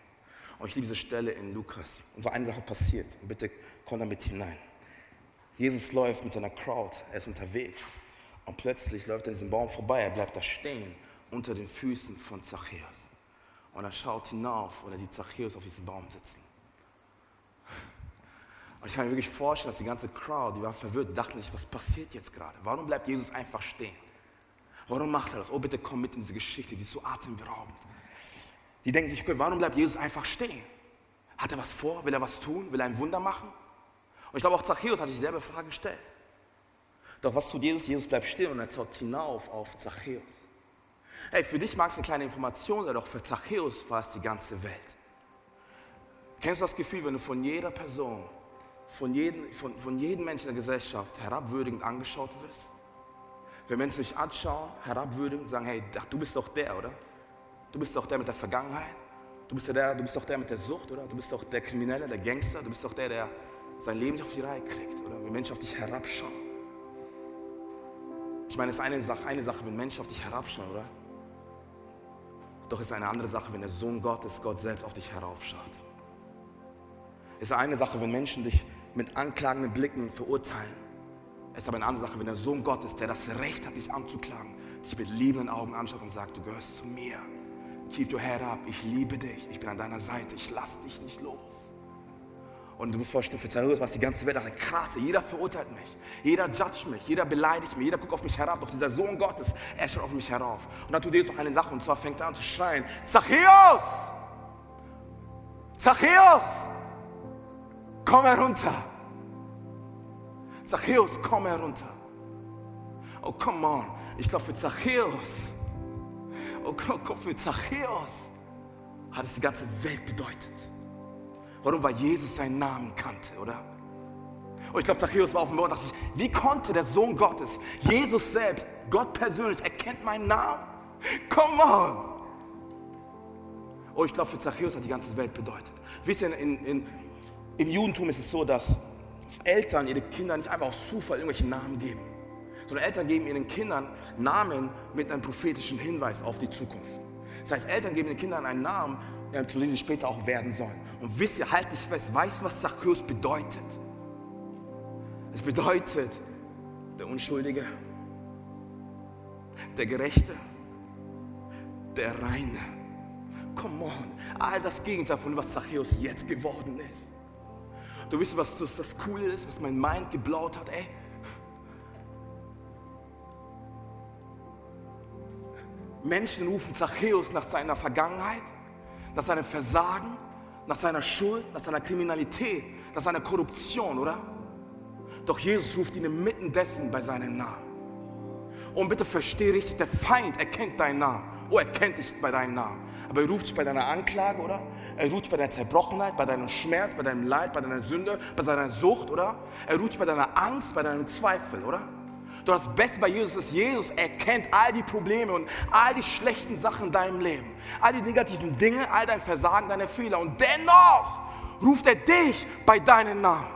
Und ich liebe diese Stelle in Lukas. Und so eine Sache passiert. Und bitte komm damit hinein. Jesus läuft mit seiner Crowd, er ist unterwegs. Und plötzlich läuft er an diesem Baum vorbei, er bleibt da stehen, unter den Füßen von Zachäus. Und er schaut hinauf und er sieht Zachäus auf diesem Baum sitzen. Und ich kann mir wirklich vorstellen, dass die ganze Crowd, die war verwirrt, dachte sich, was passiert jetzt gerade? Warum bleibt Jesus einfach stehen? Warum macht er das? Oh, bitte komm mit in diese Geschichte, die ist so atemberaubend. Die denken sich, warum bleibt Jesus einfach stehen? Hat er was vor? Will er was tun? Will er ein Wunder machen? Und ich glaube, auch Zachäus hat sich selber Frage gestellt. Doch was tut Jesus? Jesus bleibt still und er schaut hinauf auf Zachäus. Hey, für dich mag es eine kleine Information sein, doch für Zachäus war es die ganze Welt. Kennst du das Gefühl, wenn du von jeder Person von jedem, von, von jedem Menschen der Gesellschaft herabwürdigend angeschaut wirst. Wenn Menschen dich anschauen, herabwürdigend, sagen, hey, du bist doch der, oder? Du bist doch der mit der Vergangenheit. Du bist, ja der, du bist doch der mit der Sucht, oder? Du bist doch der Kriminelle, der Gangster. Du bist doch der, der sein Leben nicht auf die Reihe kriegt, oder? Wenn Menschen auf dich herabschauen. Ich meine, es ist eine Sache, eine Sache, wenn Menschen auf dich herabschauen, oder? Doch es ist eine andere Sache, wenn der Sohn Gottes, Gott selbst auf dich heraufschaut. Es ist eine Sache, wenn Menschen dich mit anklagenden Blicken verurteilen. Es ist aber eine andere Sache, wenn der Sohn Gottes, der das Recht hat, dich anzuklagen, dich mit liebenden Augen anschaut und sagt, du gehörst zu mir. Keep your head up, ich liebe dich, ich bin an deiner Seite, ich lass dich nicht los. Und du musst vorstellen, für Zerrührt, was die ganze Welt sagt, krass, jeder verurteilt mich, jeder judgt mich, jeder beleidigt mich, jeder guckt auf mich herab, doch dieser Sohn Gottes, er schaut auf mich herauf. Und dann tut Jesus noch eine Sache, und zwar fängt er an zu schreien, Zachäus! Zachäus! Komm herunter! Zachäus, komm herunter! Oh, come on, ich glaube für Zachäus, oh Gott, für Zachäus hat es die ganze Welt bedeutet. Warum? Weil Jesus seinen Namen kannte, oder? Und ich glaube, Zachäus war auf dem Boden und dachte sich, wie konnte der Sohn Gottes, Jesus selbst, Gott persönlich, erkennt meinen Namen? Come on! Oh, ich glaube, für Zachäus hat die ganze Welt bedeutet. Wisst ihr, in, in, im Judentum ist es so, dass Eltern ihre Kinder nicht einfach aus Zufall irgendwelche Namen geben, sondern Eltern geben ihren Kindern Namen mit einem prophetischen Hinweis auf die Zukunft. Das heißt, Eltern geben den Kindern einen Namen, zu denen sie später auch werden sollen. Und wisst ihr, halt dich fest, weißt du, was Zachäus bedeutet? Es bedeutet der Unschuldige, der Gerechte, der Reine. Come on, all das Gegenteil von was Zachäus jetzt geworden ist. Du wisst, was das Coole ist, was mein Mind geblaut hat, ey? Menschen rufen Zachäus nach seiner Vergangenheit, nach seinem Versagen, nach seiner Schuld, nach seiner Kriminalität, nach seiner Korruption, oder? Doch Jesus ruft ihn inmitten dessen bei seinem Namen. Und bitte verstehe richtig, der Feind erkennt deinen Namen. Oh, er kennt dich bei deinem Namen. Aber er ruft dich bei deiner Anklage, oder? Er ruft dich bei deiner Zerbrochenheit, bei deinem Schmerz, bei deinem Leid, bei deiner Sünde, bei deiner Sucht, oder? Er ruft dich bei deiner Angst, bei deinem Zweifel, oder? Doch das Beste bei Jesus ist, Jesus erkennt all die Probleme und all die schlechten Sachen in deinem Leben, all die negativen Dinge, all dein Versagen, deine Fehler. Und dennoch ruft er dich bei deinem Namen.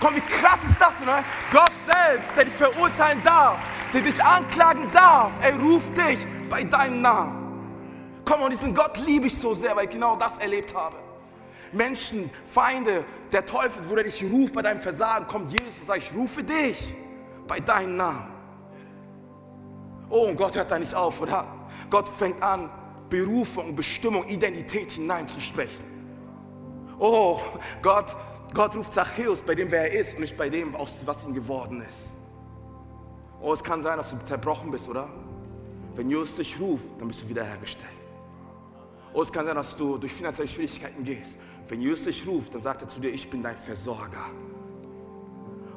Komm, wie krass ist das, ne? Gott selbst, der dich verurteilen darf, der dich anklagen darf, er ruft dich bei deinem Namen. Komm, und diesen Gott liebe ich so sehr, weil ich genau das erlebt habe. Menschen, Feinde, der Teufel, wo er dich ruft bei deinem Versagen, kommt Jesus und sagt, ich rufe dich bei deinem Namen. Oh, und Gott hört da nicht auf, oder? Gott fängt an, Berufung, Bestimmung, Identität hineinzusprechen. Oh, Gott, Gott ruft Zachäus bei dem, wer er ist und nicht bei dem, was ihm geworden ist. Oh, es kann sein, dass du zerbrochen bist, oder? Wenn Jesus dich ruft, dann bist du wiederhergestellt. Oh, es kann sein, dass du durch finanzielle Schwierigkeiten gehst. Wenn Jesus dich ruft, dann sagt er zu dir, ich bin dein Versorger.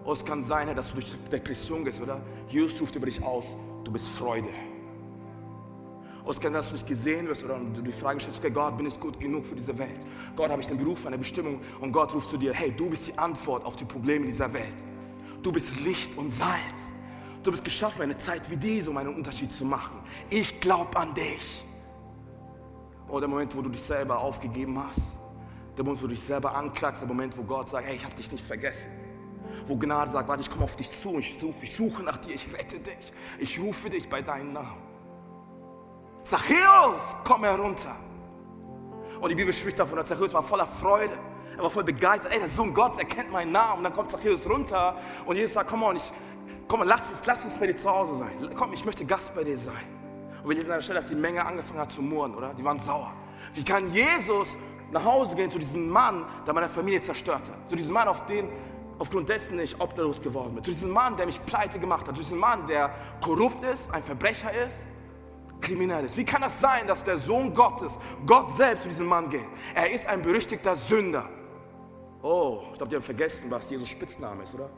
Oh, es kann sein, dass du durch Depression gehst, oder? Jesus ruft über dich aus, du bist Freude. Oh, es kann sein, dass du nicht gesehen wirst, oder? Du die Frage stellst, okay, Gott, bin ich gut genug für diese Welt? Gott, habe ich einen Beruf, eine Bestimmung? Und Gott ruft zu dir, hey, du bist die Antwort auf die Probleme dieser Welt. Du bist Licht und Salz. Du bist geschaffen, eine Zeit wie diese, um einen Unterschied zu machen. Ich glaube an dich. Oh, der Moment, wo du dich selber aufgegeben hast. Der Moment, wo du dich selber anklagst. Der Moment, wo Gott sagt, hey, ich habe dich nicht vergessen wo Gnade sagt, warte, ich komme auf dich zu, ich suche, ich suche nach dir, ich rette dich, ich rufe dich bei deinem Namen. Zachäus, komm herunter. Und die Bibel spricht davon, dass Zachäus war voller Freude, er war voll begeistert, ey, der Sohn Gottes erkennt meinen Namen. Und dann kommt Zachäus runter und Jesus sagt, komm mal, ich, komm mal, lass uns, lass uns bei dir zu Hause sein. Komm, ich möchte Gast bei dir sein. Und wir lesen an der Stelle, dass die Menge angefangen hat zu murren, oder? Die waren sauer. Wie kann Jesus nach Hause gehen zu diesem Mann, der meine Familie zerstört hat? Zu diesem Mann, auf den aufgrund dessen ich obdachlos geworden bin. Zu diesem Mann, der mich pleite gemacht hat. Zu diesem Mann, der korrupt ist, ein Verbrecher ist, kriminell ist. Wie kann das sein, dass der Sohn Gottes, Gott selbst zu diesem Mann geht? Er ist ein berüchtigter Sünder. Oh, ich glaube, die haben vergessen, was Jesus Spitzname ist, oder?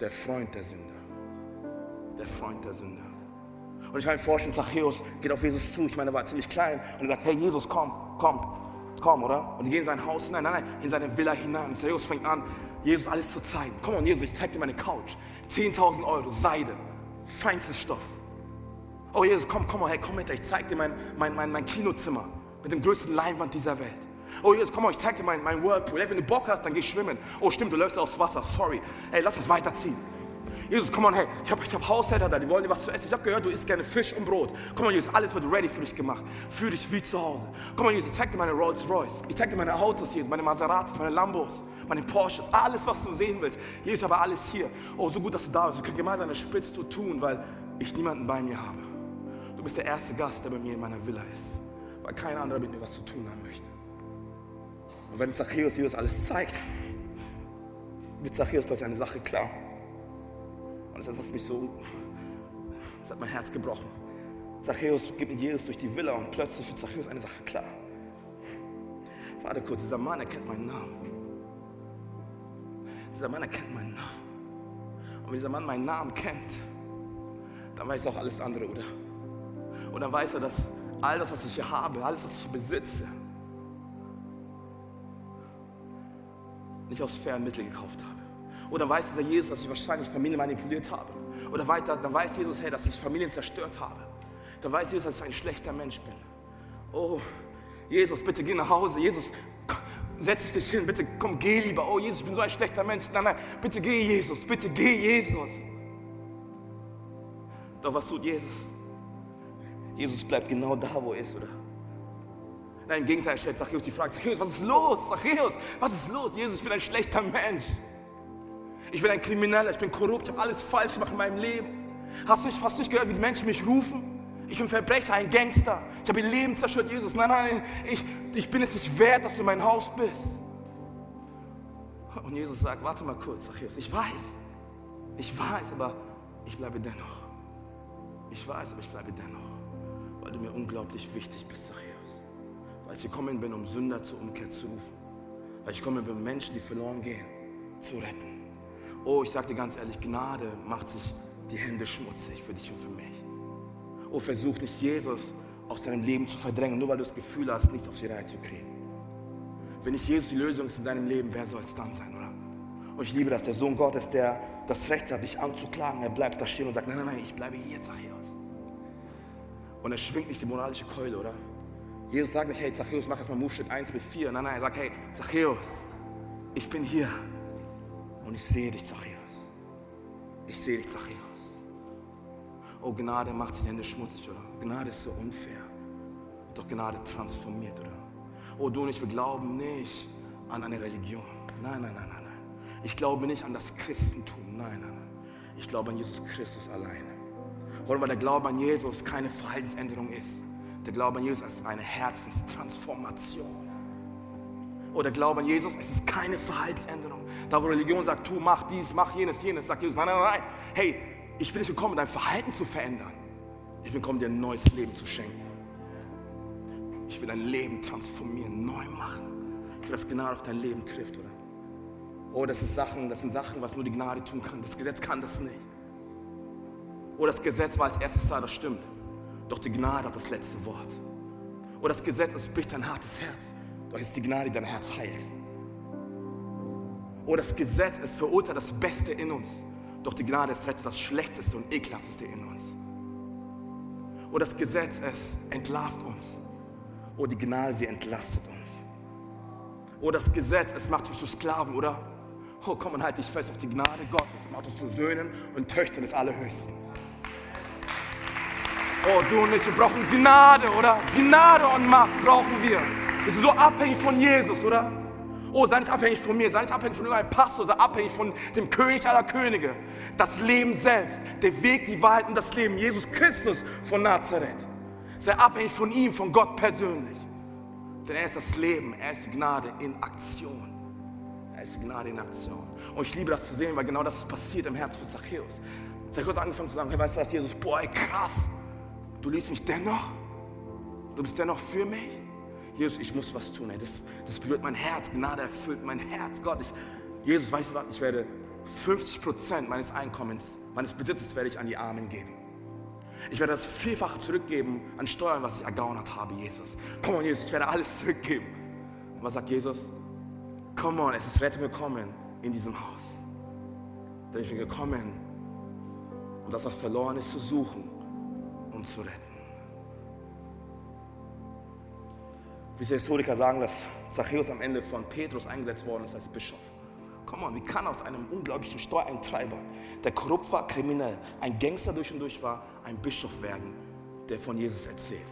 Der Freund der Sünder. Der Freund der Sünder. Und ich kann mir vorstellen, Zachäus geht auf Jesus zu. Ich meine, er war ziemlich klein. Und er sagt, hey Jesus, komm, komm, komm, oder? Und die gehen in sein Haus hinein, nein, nein, in seine Villa hinein. Und Zachäus fängt an, Jesus alles zu zeigen. Komm Jesus, ich zeig dir meine Couch. 10.000 Euro, Seide, feinstes Stoff. Oh Jesus, komm, komm mal, hey, komm mit, ich zeig dir mein, mein, mein, mein Kinozimmer mit dem größten Leinwand dieser Welt. Oh Jesus, komm mal, ich zeig dir meinen mein Whirlpool. Hey, wenn du Bock hast, dann geh schwimmen. Oh stimmt, du läufst aufs Wasser, sorry. Hey, lass uns weiterziehen. Jesus, komm mal, hey, ich habe ich hab Haushälter da, die wollen dir was zu essen. Ich habe gehört, du isst gerne Fisch und Brot. Komm mal, Jesus, alles wird ready für dich gemacht. Fühl dich wie zu Hause. Komm mal, Jesus, ich zeig dir meine Rolls Royce. Ich zeig dir meine Autos hier, meine Maseratis, meine Lambos, meine Porsches. Alles, was du sehen willst. Jesus, aber alles hier. Oh, so gut, dass du da bist. Wir können gemeinsam eine Spitze tun, weil ich niemanden bei mir habe. Du bist der erste Gast, der bei mir in meiner Villa ist. Weil kein anderer mit mir was zu tun haben möchte. Und wenn Zachäus Jesus alles zeigt, wird Zachäus plötzlich eine Sache klar. Und das was mich so, das hat mein Herz gebrochen. Zachäus geht mit Jesus durch die Villa und plötzlich wird Zachäus eine Sache klar. Warte kurz, dieser Mann erkennt meinen Namen. Dieser Mann erkennt meinen Namen. Und wenn dieser Mann meinen Namen kennt, dann weiß er auch alles andere, oder? Und dann weiß er, dass all das, was ich hier habe, alles, was ich besitze, nicht aus fairen Mitteln gekauft habe. Oder weiß dieser Jesus, dass ich wahrscheinlich Familie manipuliert habe. Oder weiter, dann weiß Jesus, hey, dass ich Familien zerstört habe. Dann weiß Jesus, dass ich ein schlechter Mensch bin. Oh, Jesus, bitte geh nach Hause. Jesus, setz dich hin. Bitte komm, geh lieber. Oh, Jesus, ich bin so ein schlechter Mensch. Nein, nein, bitte geh, Jesus. Bitte geh, Jesus. Doch was tut Jesus? Jesus bleibt genau da, wo er ist, oder? Nein, im Gegenteil stellt Zachäus die Frage, Zachäus, was ist los? Zachäus, was ist los? Jesus, ich bin ein schlechter Mensch. Ich bin ein Krimineller, ich bin korrupt, ich habe alles falsch gemacht in meinem Leben. Hast du nicht, fast nicht gehört, wie die Menschen mich rufen? Ich bin Verbrecher, ein Gangster. Ich habe ihr Leben zerstört, Jesus. Nein, nein, ich, ich bin es nicht wert, dass du in mein Haus bist. Und Jesus sagt, warte mal kurz, Zachäus, ich weiß. Ich weiß, aber ich bleibe dennoch. Ich weiß, aber ich bleibe dennoch. Weil du mir unglaublich wichtig bist, Zachäus. Weil ich gekommen bin, um Sünder zur Umkehr zu rufen. Weil ich gekommen bin, um Menschen, die verloren gehen, zu retten. Oh, ich sage dir ganz ehrlich, Gnade macht sich die Hände schmutzig für dich und für mich. Oh, versuch nicht Jesus aus deinem Leben zu verdrängen, nur weil du das Gefühl hast, nichts auf die Reihe zu kriegen. Wenn nicht Jesus die Lösung ist in deinem Leben, wer soll es dann sein, oder? Und ich liebe das, der Sohn Gottes, der das Recht hat, dich anzuklagen, er bleibt da stehen und sagt, nein, nein, nein, ich bleibe hier, Zachäus. Und er schwingt nicht die moralische Keule, oder? Jesus sagt nicht, hey, Zachäus, mach erstmal Move Schritt 1 bis 4. Nein, nein, er sagt, hey, Zachäus, ich bin hier. Und ich sehe dich, Zachäus. Ich sehe dich, Zachäus. Oh, Gnade macht sich Hände schmutzig, oder? Gnade ist so unfair. Doch Gnade transformiert, oder? Oh, du und ich, wir glauben nicht an eine Religion. Nein, nein, nein, nein, nein. Ich glaube nicht an das Christentum. Nein, nein, nein. Ich glaube an Jesus Christus alleine. Oder weil der Glaube an Jesus keine Verhaltensänderung ist. Der Glaube an Jesus ist eine Herzenstransformation oder Glaube an Jesus, es ist keine Verhaltensänderung. Da, wo Religion sagt, tu, mach dies, mach jenes, jenes, sagt Jesus, nein, nein, nein. Hey, ich bin nicht gekommen, dein Verhalten zu verändern. Ich bin gekommen, dir ein neues Leben zu schenken. Ich will dein Leben transformieren, neu machen. Ich will, dass Gnade auf dein Leben trifft, oder? Oh, das, ist Sachen, das sind Sachen, was nur die Gnade tun kann. Das Gesetz kann das nicht. Oh, das Gesetz war als erstes da, das stimmt. Doch die Gnade hat das letzte Wort. Oh, das Gesetz ist bricht ein hartes Herz. Doch ist die Gnade, die dein Herz heilt. Oh, das Gesetz, es verurteilt das Beste in uns. Doch die Gnade, es rettet das Schlechteste und Ekelhafteste in uns. Oh, das Gesetz, es entlarvt uns. Oh, die Gnade, sie entlastet uns. Oh, das Gesetz, es macht uns zu Sklaven, oder? Oh, komm und halt dich fest auf die Gnade Gottes, macht uns zu Söhnen und Töchtern des Allerhöchsten. Oh, du und ich, wir brauchen Gnade, oder? Gnade und Macht brauchen wir. Sind so abhängig von Jesus, oder? Oh, sei nicht abhängig von mir, sei nicht abhängig von irgendeinem Pastor, sei abhängig von dem König aller Könige. Das Leben selbst, der Weg, die Wahrheit und das Leben, Jesus Christus von Nazareth. Sei abhängig von ihm, von Gott persönlich. Denn er ist das Leben, er ist die Gnade in Aktion. Er ist die Gnade in Aktion. Und ich liebe das zu sehen, weil genau das ist passiert im Herz von Zachäus. Zachäus hat angefangen zu sagen, hey, weißt du was, Jesus, boah, ey, krass, du liebst mich dennoch? Du bist dennoch für mich? Jesus, ich muss was tun. Das, das berührt mein Herz. Gnade erfüllt mein Herz. Gott, ich, Jesus, weißt du was? Ich werde 50 Prozent meines Einkommens, meines Besitzes werde ich an die Armen geben. Ich werde das Vielfache zurückgeben an Steuern, was ich ergaunert habe, Jesus. Komm on, Jesus, ich werde alles zurückgeben. Und was sagt Jesus? Komm on, es ist Rettung gekommen in diesem Haus. Denn ich bin gekommen, um das, was verloren ist, zu suchen und zu retten. Wie Historiker sagen, dass Zachäus am Ende von Petrus eingesetzt worden ist als Bischof. Komm mal, wie kann aus einem unglaublichen Steuereintreiber, der korrupt war, kriminell, ein Gangster durch und durch war, ein Bischof werden, der von Jesus erzählt?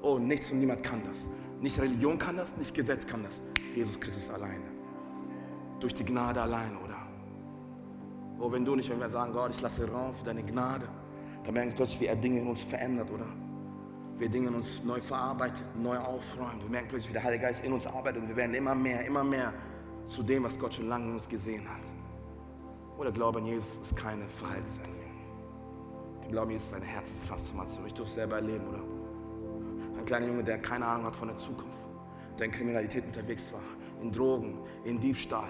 Oh, nichts und niemand kann das. Nicht Religion kann das, nicht Gesetz kann das. Jesus Christus alleine. Durch die Gnade alleine, oder? Oh, wenn du nicht, wir sagen, Gott, ich lasse Raum für deine Gnade, dann merken wir plötzlich, wie er Dinge in uns verändert, oder? Wir Dinge in uns neu verarbeitet, neu aufräumen. Wir merken plötzlich, wie der Heilige Geist in uns arbeitet und wir werden immer mehr, immer mehr zu dem, was Gott schon lange in uns gesehen hat. Oder Glaube an Jesus ist keine Verhaltensänderung. Der Glaube an Jesus ist eine Herzenstransformation. Ich durfte es selber erleben, oder? Ein kleiner Junge, der keine Ahnung hat von der Zukunft, der in Kriminalität unterwegs war, in Drogen, in Diebstahl,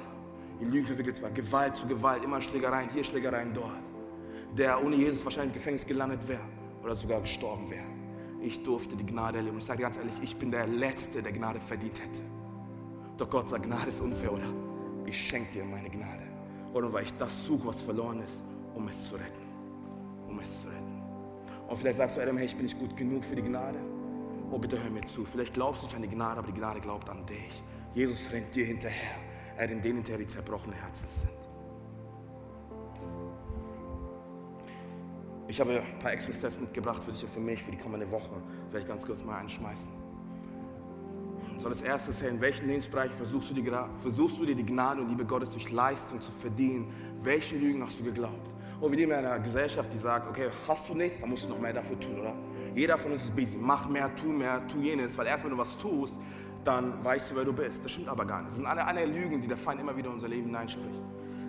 in Lügen verwickelt war, Gewalt zu Gewalt, immer Schlägereien hier, Schlägereien dort, der ohne Jesus wahrscheinlich im Gefängnis gelandet wäre oder sogar gestorben wäre ich durfte die Gnade erleben. Und ich sage ganz ehrlich, ich bin der Letzte, der Gnade verdient hätte. Doch Gott sagt, Gnade ist unfair, oder? Ich schenke dir meine Gnade. Oder weil ich das suche, was verloren ist, um es zu retten. Um es zu retten. Und vielleicht sagst du, Adam, hey, ich bin nicht gut genug für die Gnade. Oh, bitte hör mir zu. Vielleicht glaubst du nicht an die Gnade, aber die Gnade glaubt an dich. Jesus rennt dir hinterher. Er rennt denen hinterher, die zerbrochene Herzen sind. Ich habe ein paar Access-Tests mitgebracht für dich und für mich für die kommende Woche. Vielleicht ganz kurz mal einschmeißen. So, das erste ist, in welchen Lebensbereichen versuchst du, die, versuchst du dir die Gnade und Liebe Gottes durch Leistung zu verdienen? Welche Lügen hast du geglaubt? Und wir leben in einer Gesellschaft, die sagt, okay, hast du nichts, dann musst du noch mehr dafür tun, oder? Jeder von uns ist busy. Mach mehr, tu mehr, tu jenes, weil erst wenn du was tust, dann weißt du, wer du bist. Das stimmt aber gar nicht. Das sind alle, alle Lügen, die der Feind immer wieder in unser Leben hineinspricht.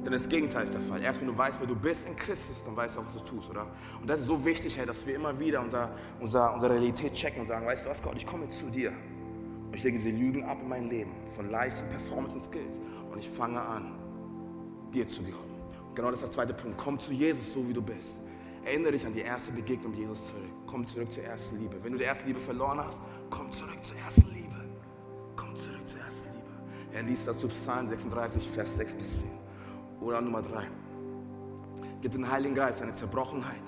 Denn das Gegenteil ist der Fall. Erst wenn du weißt, wer du bist in Christus, dann weißt du auch, was du tust, oder? Und das ist so wichtig, hey, dass wir immer wieder unser, unser, unsere Realität checken und sagen, weißt du was, Gott, ich komme zu dir. Und ich lege diese Lügen ab in mein Leben, von Leistung, Performance und Skills. Und ich fange an, dir zu glauben. Und genau das ist der zweite Punkt. Komm zu Jesus, so wie du bist. Erinnere dich an die erste Begegnung mit Jesus zurück. Komm zurück zur ersten Liebe. Wenn du die erste Liebe verloren hast, komm zurück zur ersten Liebe. Komm zurück zur ersten Liebe. Er liest das zu Psalm 36, Vers 6 bis 10. Oder Nummer drei. Gib den Heiligen Geist deine Zerbrochenheit,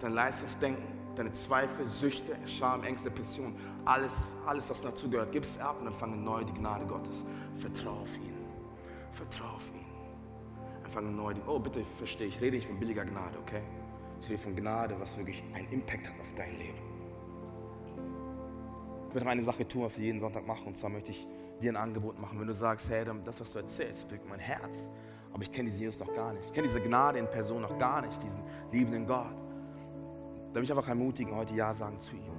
dein leises Denken, deine Zweifel, Süchte, Scham, Ängste, Depression, alles, alles, was dazu gehört. Gib es ab und empfange neu die Gnade Gottes. Vertrau auf ihn. Vertrau auf ihn. Empfange neu die. Oh, bitte verstehe, ich rede nicht von billiger Gnade, okay? Ich rede von Gnade, was wirklich einen Impact hat auf dein Leben. Ich möchte noch eine Sache tun, was wir jeden Sonntag machen. Und zwar möchte ich dir ein Angebot machen. Wenn du sagst, hey, das, was du erzählst, bewegt mein Herz aber ich kenne diesen Jesus noch gar nicht. Ich kenne diese Gnade in Person noch gar nicht, diesen liebenden Gott. Da will ich einfach ermutigen, heute Ja sagen zu ihm,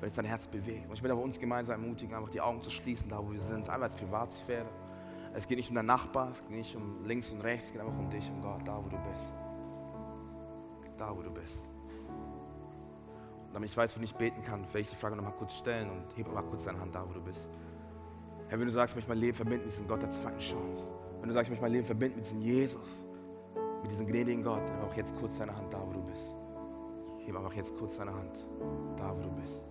wenn es dein Herz bewegt. Und ich will aber uns gemeinsam ermutigen, einfach die Augen zu schließen, da wo wir sind, einfach als Privatsphäre. Es geht nicht um deinen Nachbar, es geht nicht um links und rechts, es geht einfach um dich und Gott, da wo du bist. Da wo du bist. Und damit ich weiß, wo ich nicht beten kann, will ich die Frage nochmal kurz stellen und hebe mal kurz deine Hand da, wo du bist. Herr, wenn du sagst, ich möchte mein Leben verbinden, diesen Gott der zweiten Chance. Wenn du sagst, ich möchte mein Leben verbinden mit diesem Jesus, mit diesem gnädigen Gott, dann auch jetzt kurz deine Hand da, wo du bist. Heb einfach jetzt kurz deine Hand, da, wo du bist.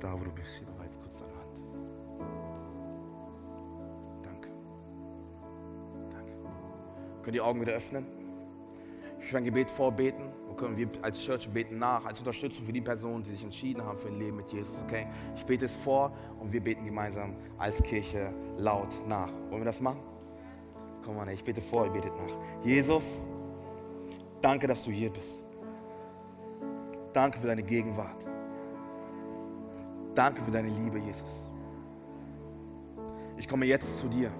Da, wo du bist, heb einfach jetzt kurz deine Hand. Danke. Danke. Könnt ihr die Augen wieder öffnen? Ich will ein Gebet vorbeten können wir als Church beten nach, als Unterstützung für die Personen, die sich entschieden haben für ein Leben mit Jesus, okay? Ich bete es vor und wir beten gemeinsam als Kirche laut nach. Wollen wir das machen? Komm on, ich bete vor, ihr betet nach. Jesus, danke, dass du hier bist. Danke für deine Gegenwart. Danke für deine Liebe, Jesus. Ich komme jetzt zu dir.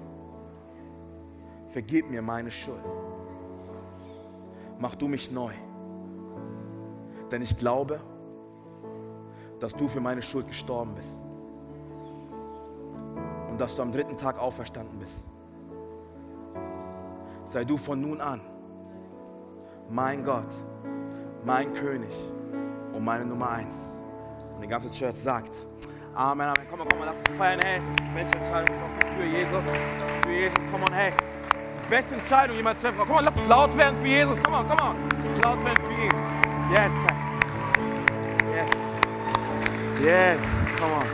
Vergib mir meine Schuld. Mach du mich neu. Denn ich glaube, dass du für meine Schuld gestorben bist. Und dass du am dritten Tag auferstanden bist sei du von nun an mein Gott, mein König und meine Nummer eins. Und die ganze Church sagt, Amen, Amen. Komm mal, komm mal, lass uns feiern, hey. Welche Entscheidung für Jesus? Für Jesus, komm on, hey. Beste Entscheidung jemals treffen. Komm mal, lass uns laut werden für Jesus. Komm mal, komm mal. Lass uns laut werden für ihn. Yes, Yes. Yes, komm on.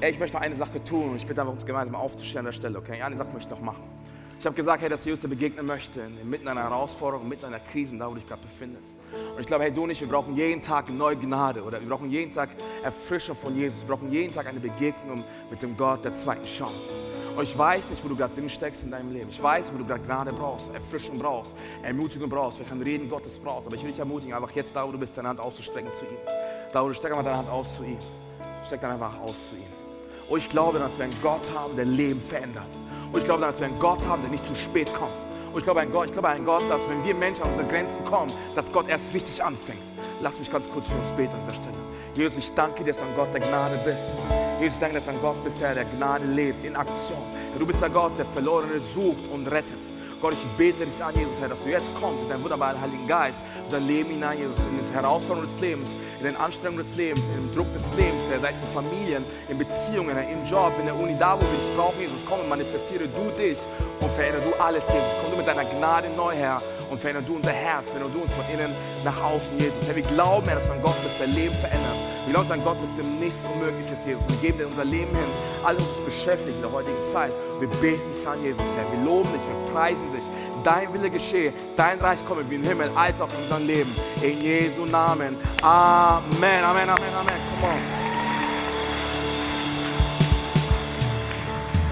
Ey, ich möchte noch eine Sache tun und ich bitte einfach uns gemeinsam aufzustehen an der Stelle, okay? Eine Sache möchte ich noch machen. Ich habe gesagt, hey, dass Jesus dir begegnen möchte, mitten einer Herausforderung, mitten einer Krise, da wo du dich gerade befindest. Und ich glaube, hey, du und ich, wir brauchen jeden Tag neue Gnade oder wir brauchen jeden Tag Erfrischung von Jesus. Wir brauchen jeden Tag eine Begegnung mit dem Gott der zweiten Chance. Und ich weiß nicht, wo du gerade drin steckst in deinem Leben. Ich weiß, wo du gerade Gnade brauchst, Erfrischung braust, Ermutigung brauchst, vielleicht ein Reden Gottes brauchst. Aber ich will dich ermutigen, einfach jetzt da, wo du bist, deine Hand auszustrecken zu ihm. Da, wo du steckst, einfach deine Hand aus zu ihm. Steck dann einfach aus zu ihm. Und ich glaube, dass wir einen Gott haben, der Leben verändert. Und ich glaube, dass wir einen Gott haben, der nicht zu spät kommt. Und ich glaube, ein Gott, ich glaube, ein Gott, dass wenn wir Menschen an unsere Grenzen kommen, dass Gott erst richtig anfängt. Lass mich ganz kurz für uns beten an dieser Stelle. Jesus, ich danke dir, dass du ein Gott der Gnade bist. Jesus, ich danke, dass du ein Gott bist, der der Gnade lebt, in Aktion. Du bist der Gott, der Verlorene sucht und rettet. Gott, ich bete dich an, Jesus, Herr, dass du jetzt kommst mit deinem wunderbaren Heiligen Geist, dein Leben hinein, Jesus, in die Herausforderungen des Lebens, in den Anstrengungen des Lebens, den Druck des Lebens, sei es in Familien, in Beziehungen, im Job, in der Uni, da wo wir dich brauchen, Jesus, komm und manifestiere du dich und verändere du alles, Jesus. Komm du mit deiner Gnade neu her und verändere du unser Herz, verändere du uns von innen nach außen, Jesus. Herr, wir glauben, Herr, dass du Gott bist, der Leben verändert. Wir glauben, dass ein Gott bist, dem nichts unmöglich ist, Jesus. Wir geben dir unser Leben hin, alles uns beschäftigt in der heutigen Zeit. Wir beten dich an, Jesus, Herr. Wir loben dich, wir preisen dich dein Wille geschehe, dein Reich komme wie im Himmel als auch in unserem Leben. In Jesu Namen. Amen, Amen, Amen, Amen. Come on.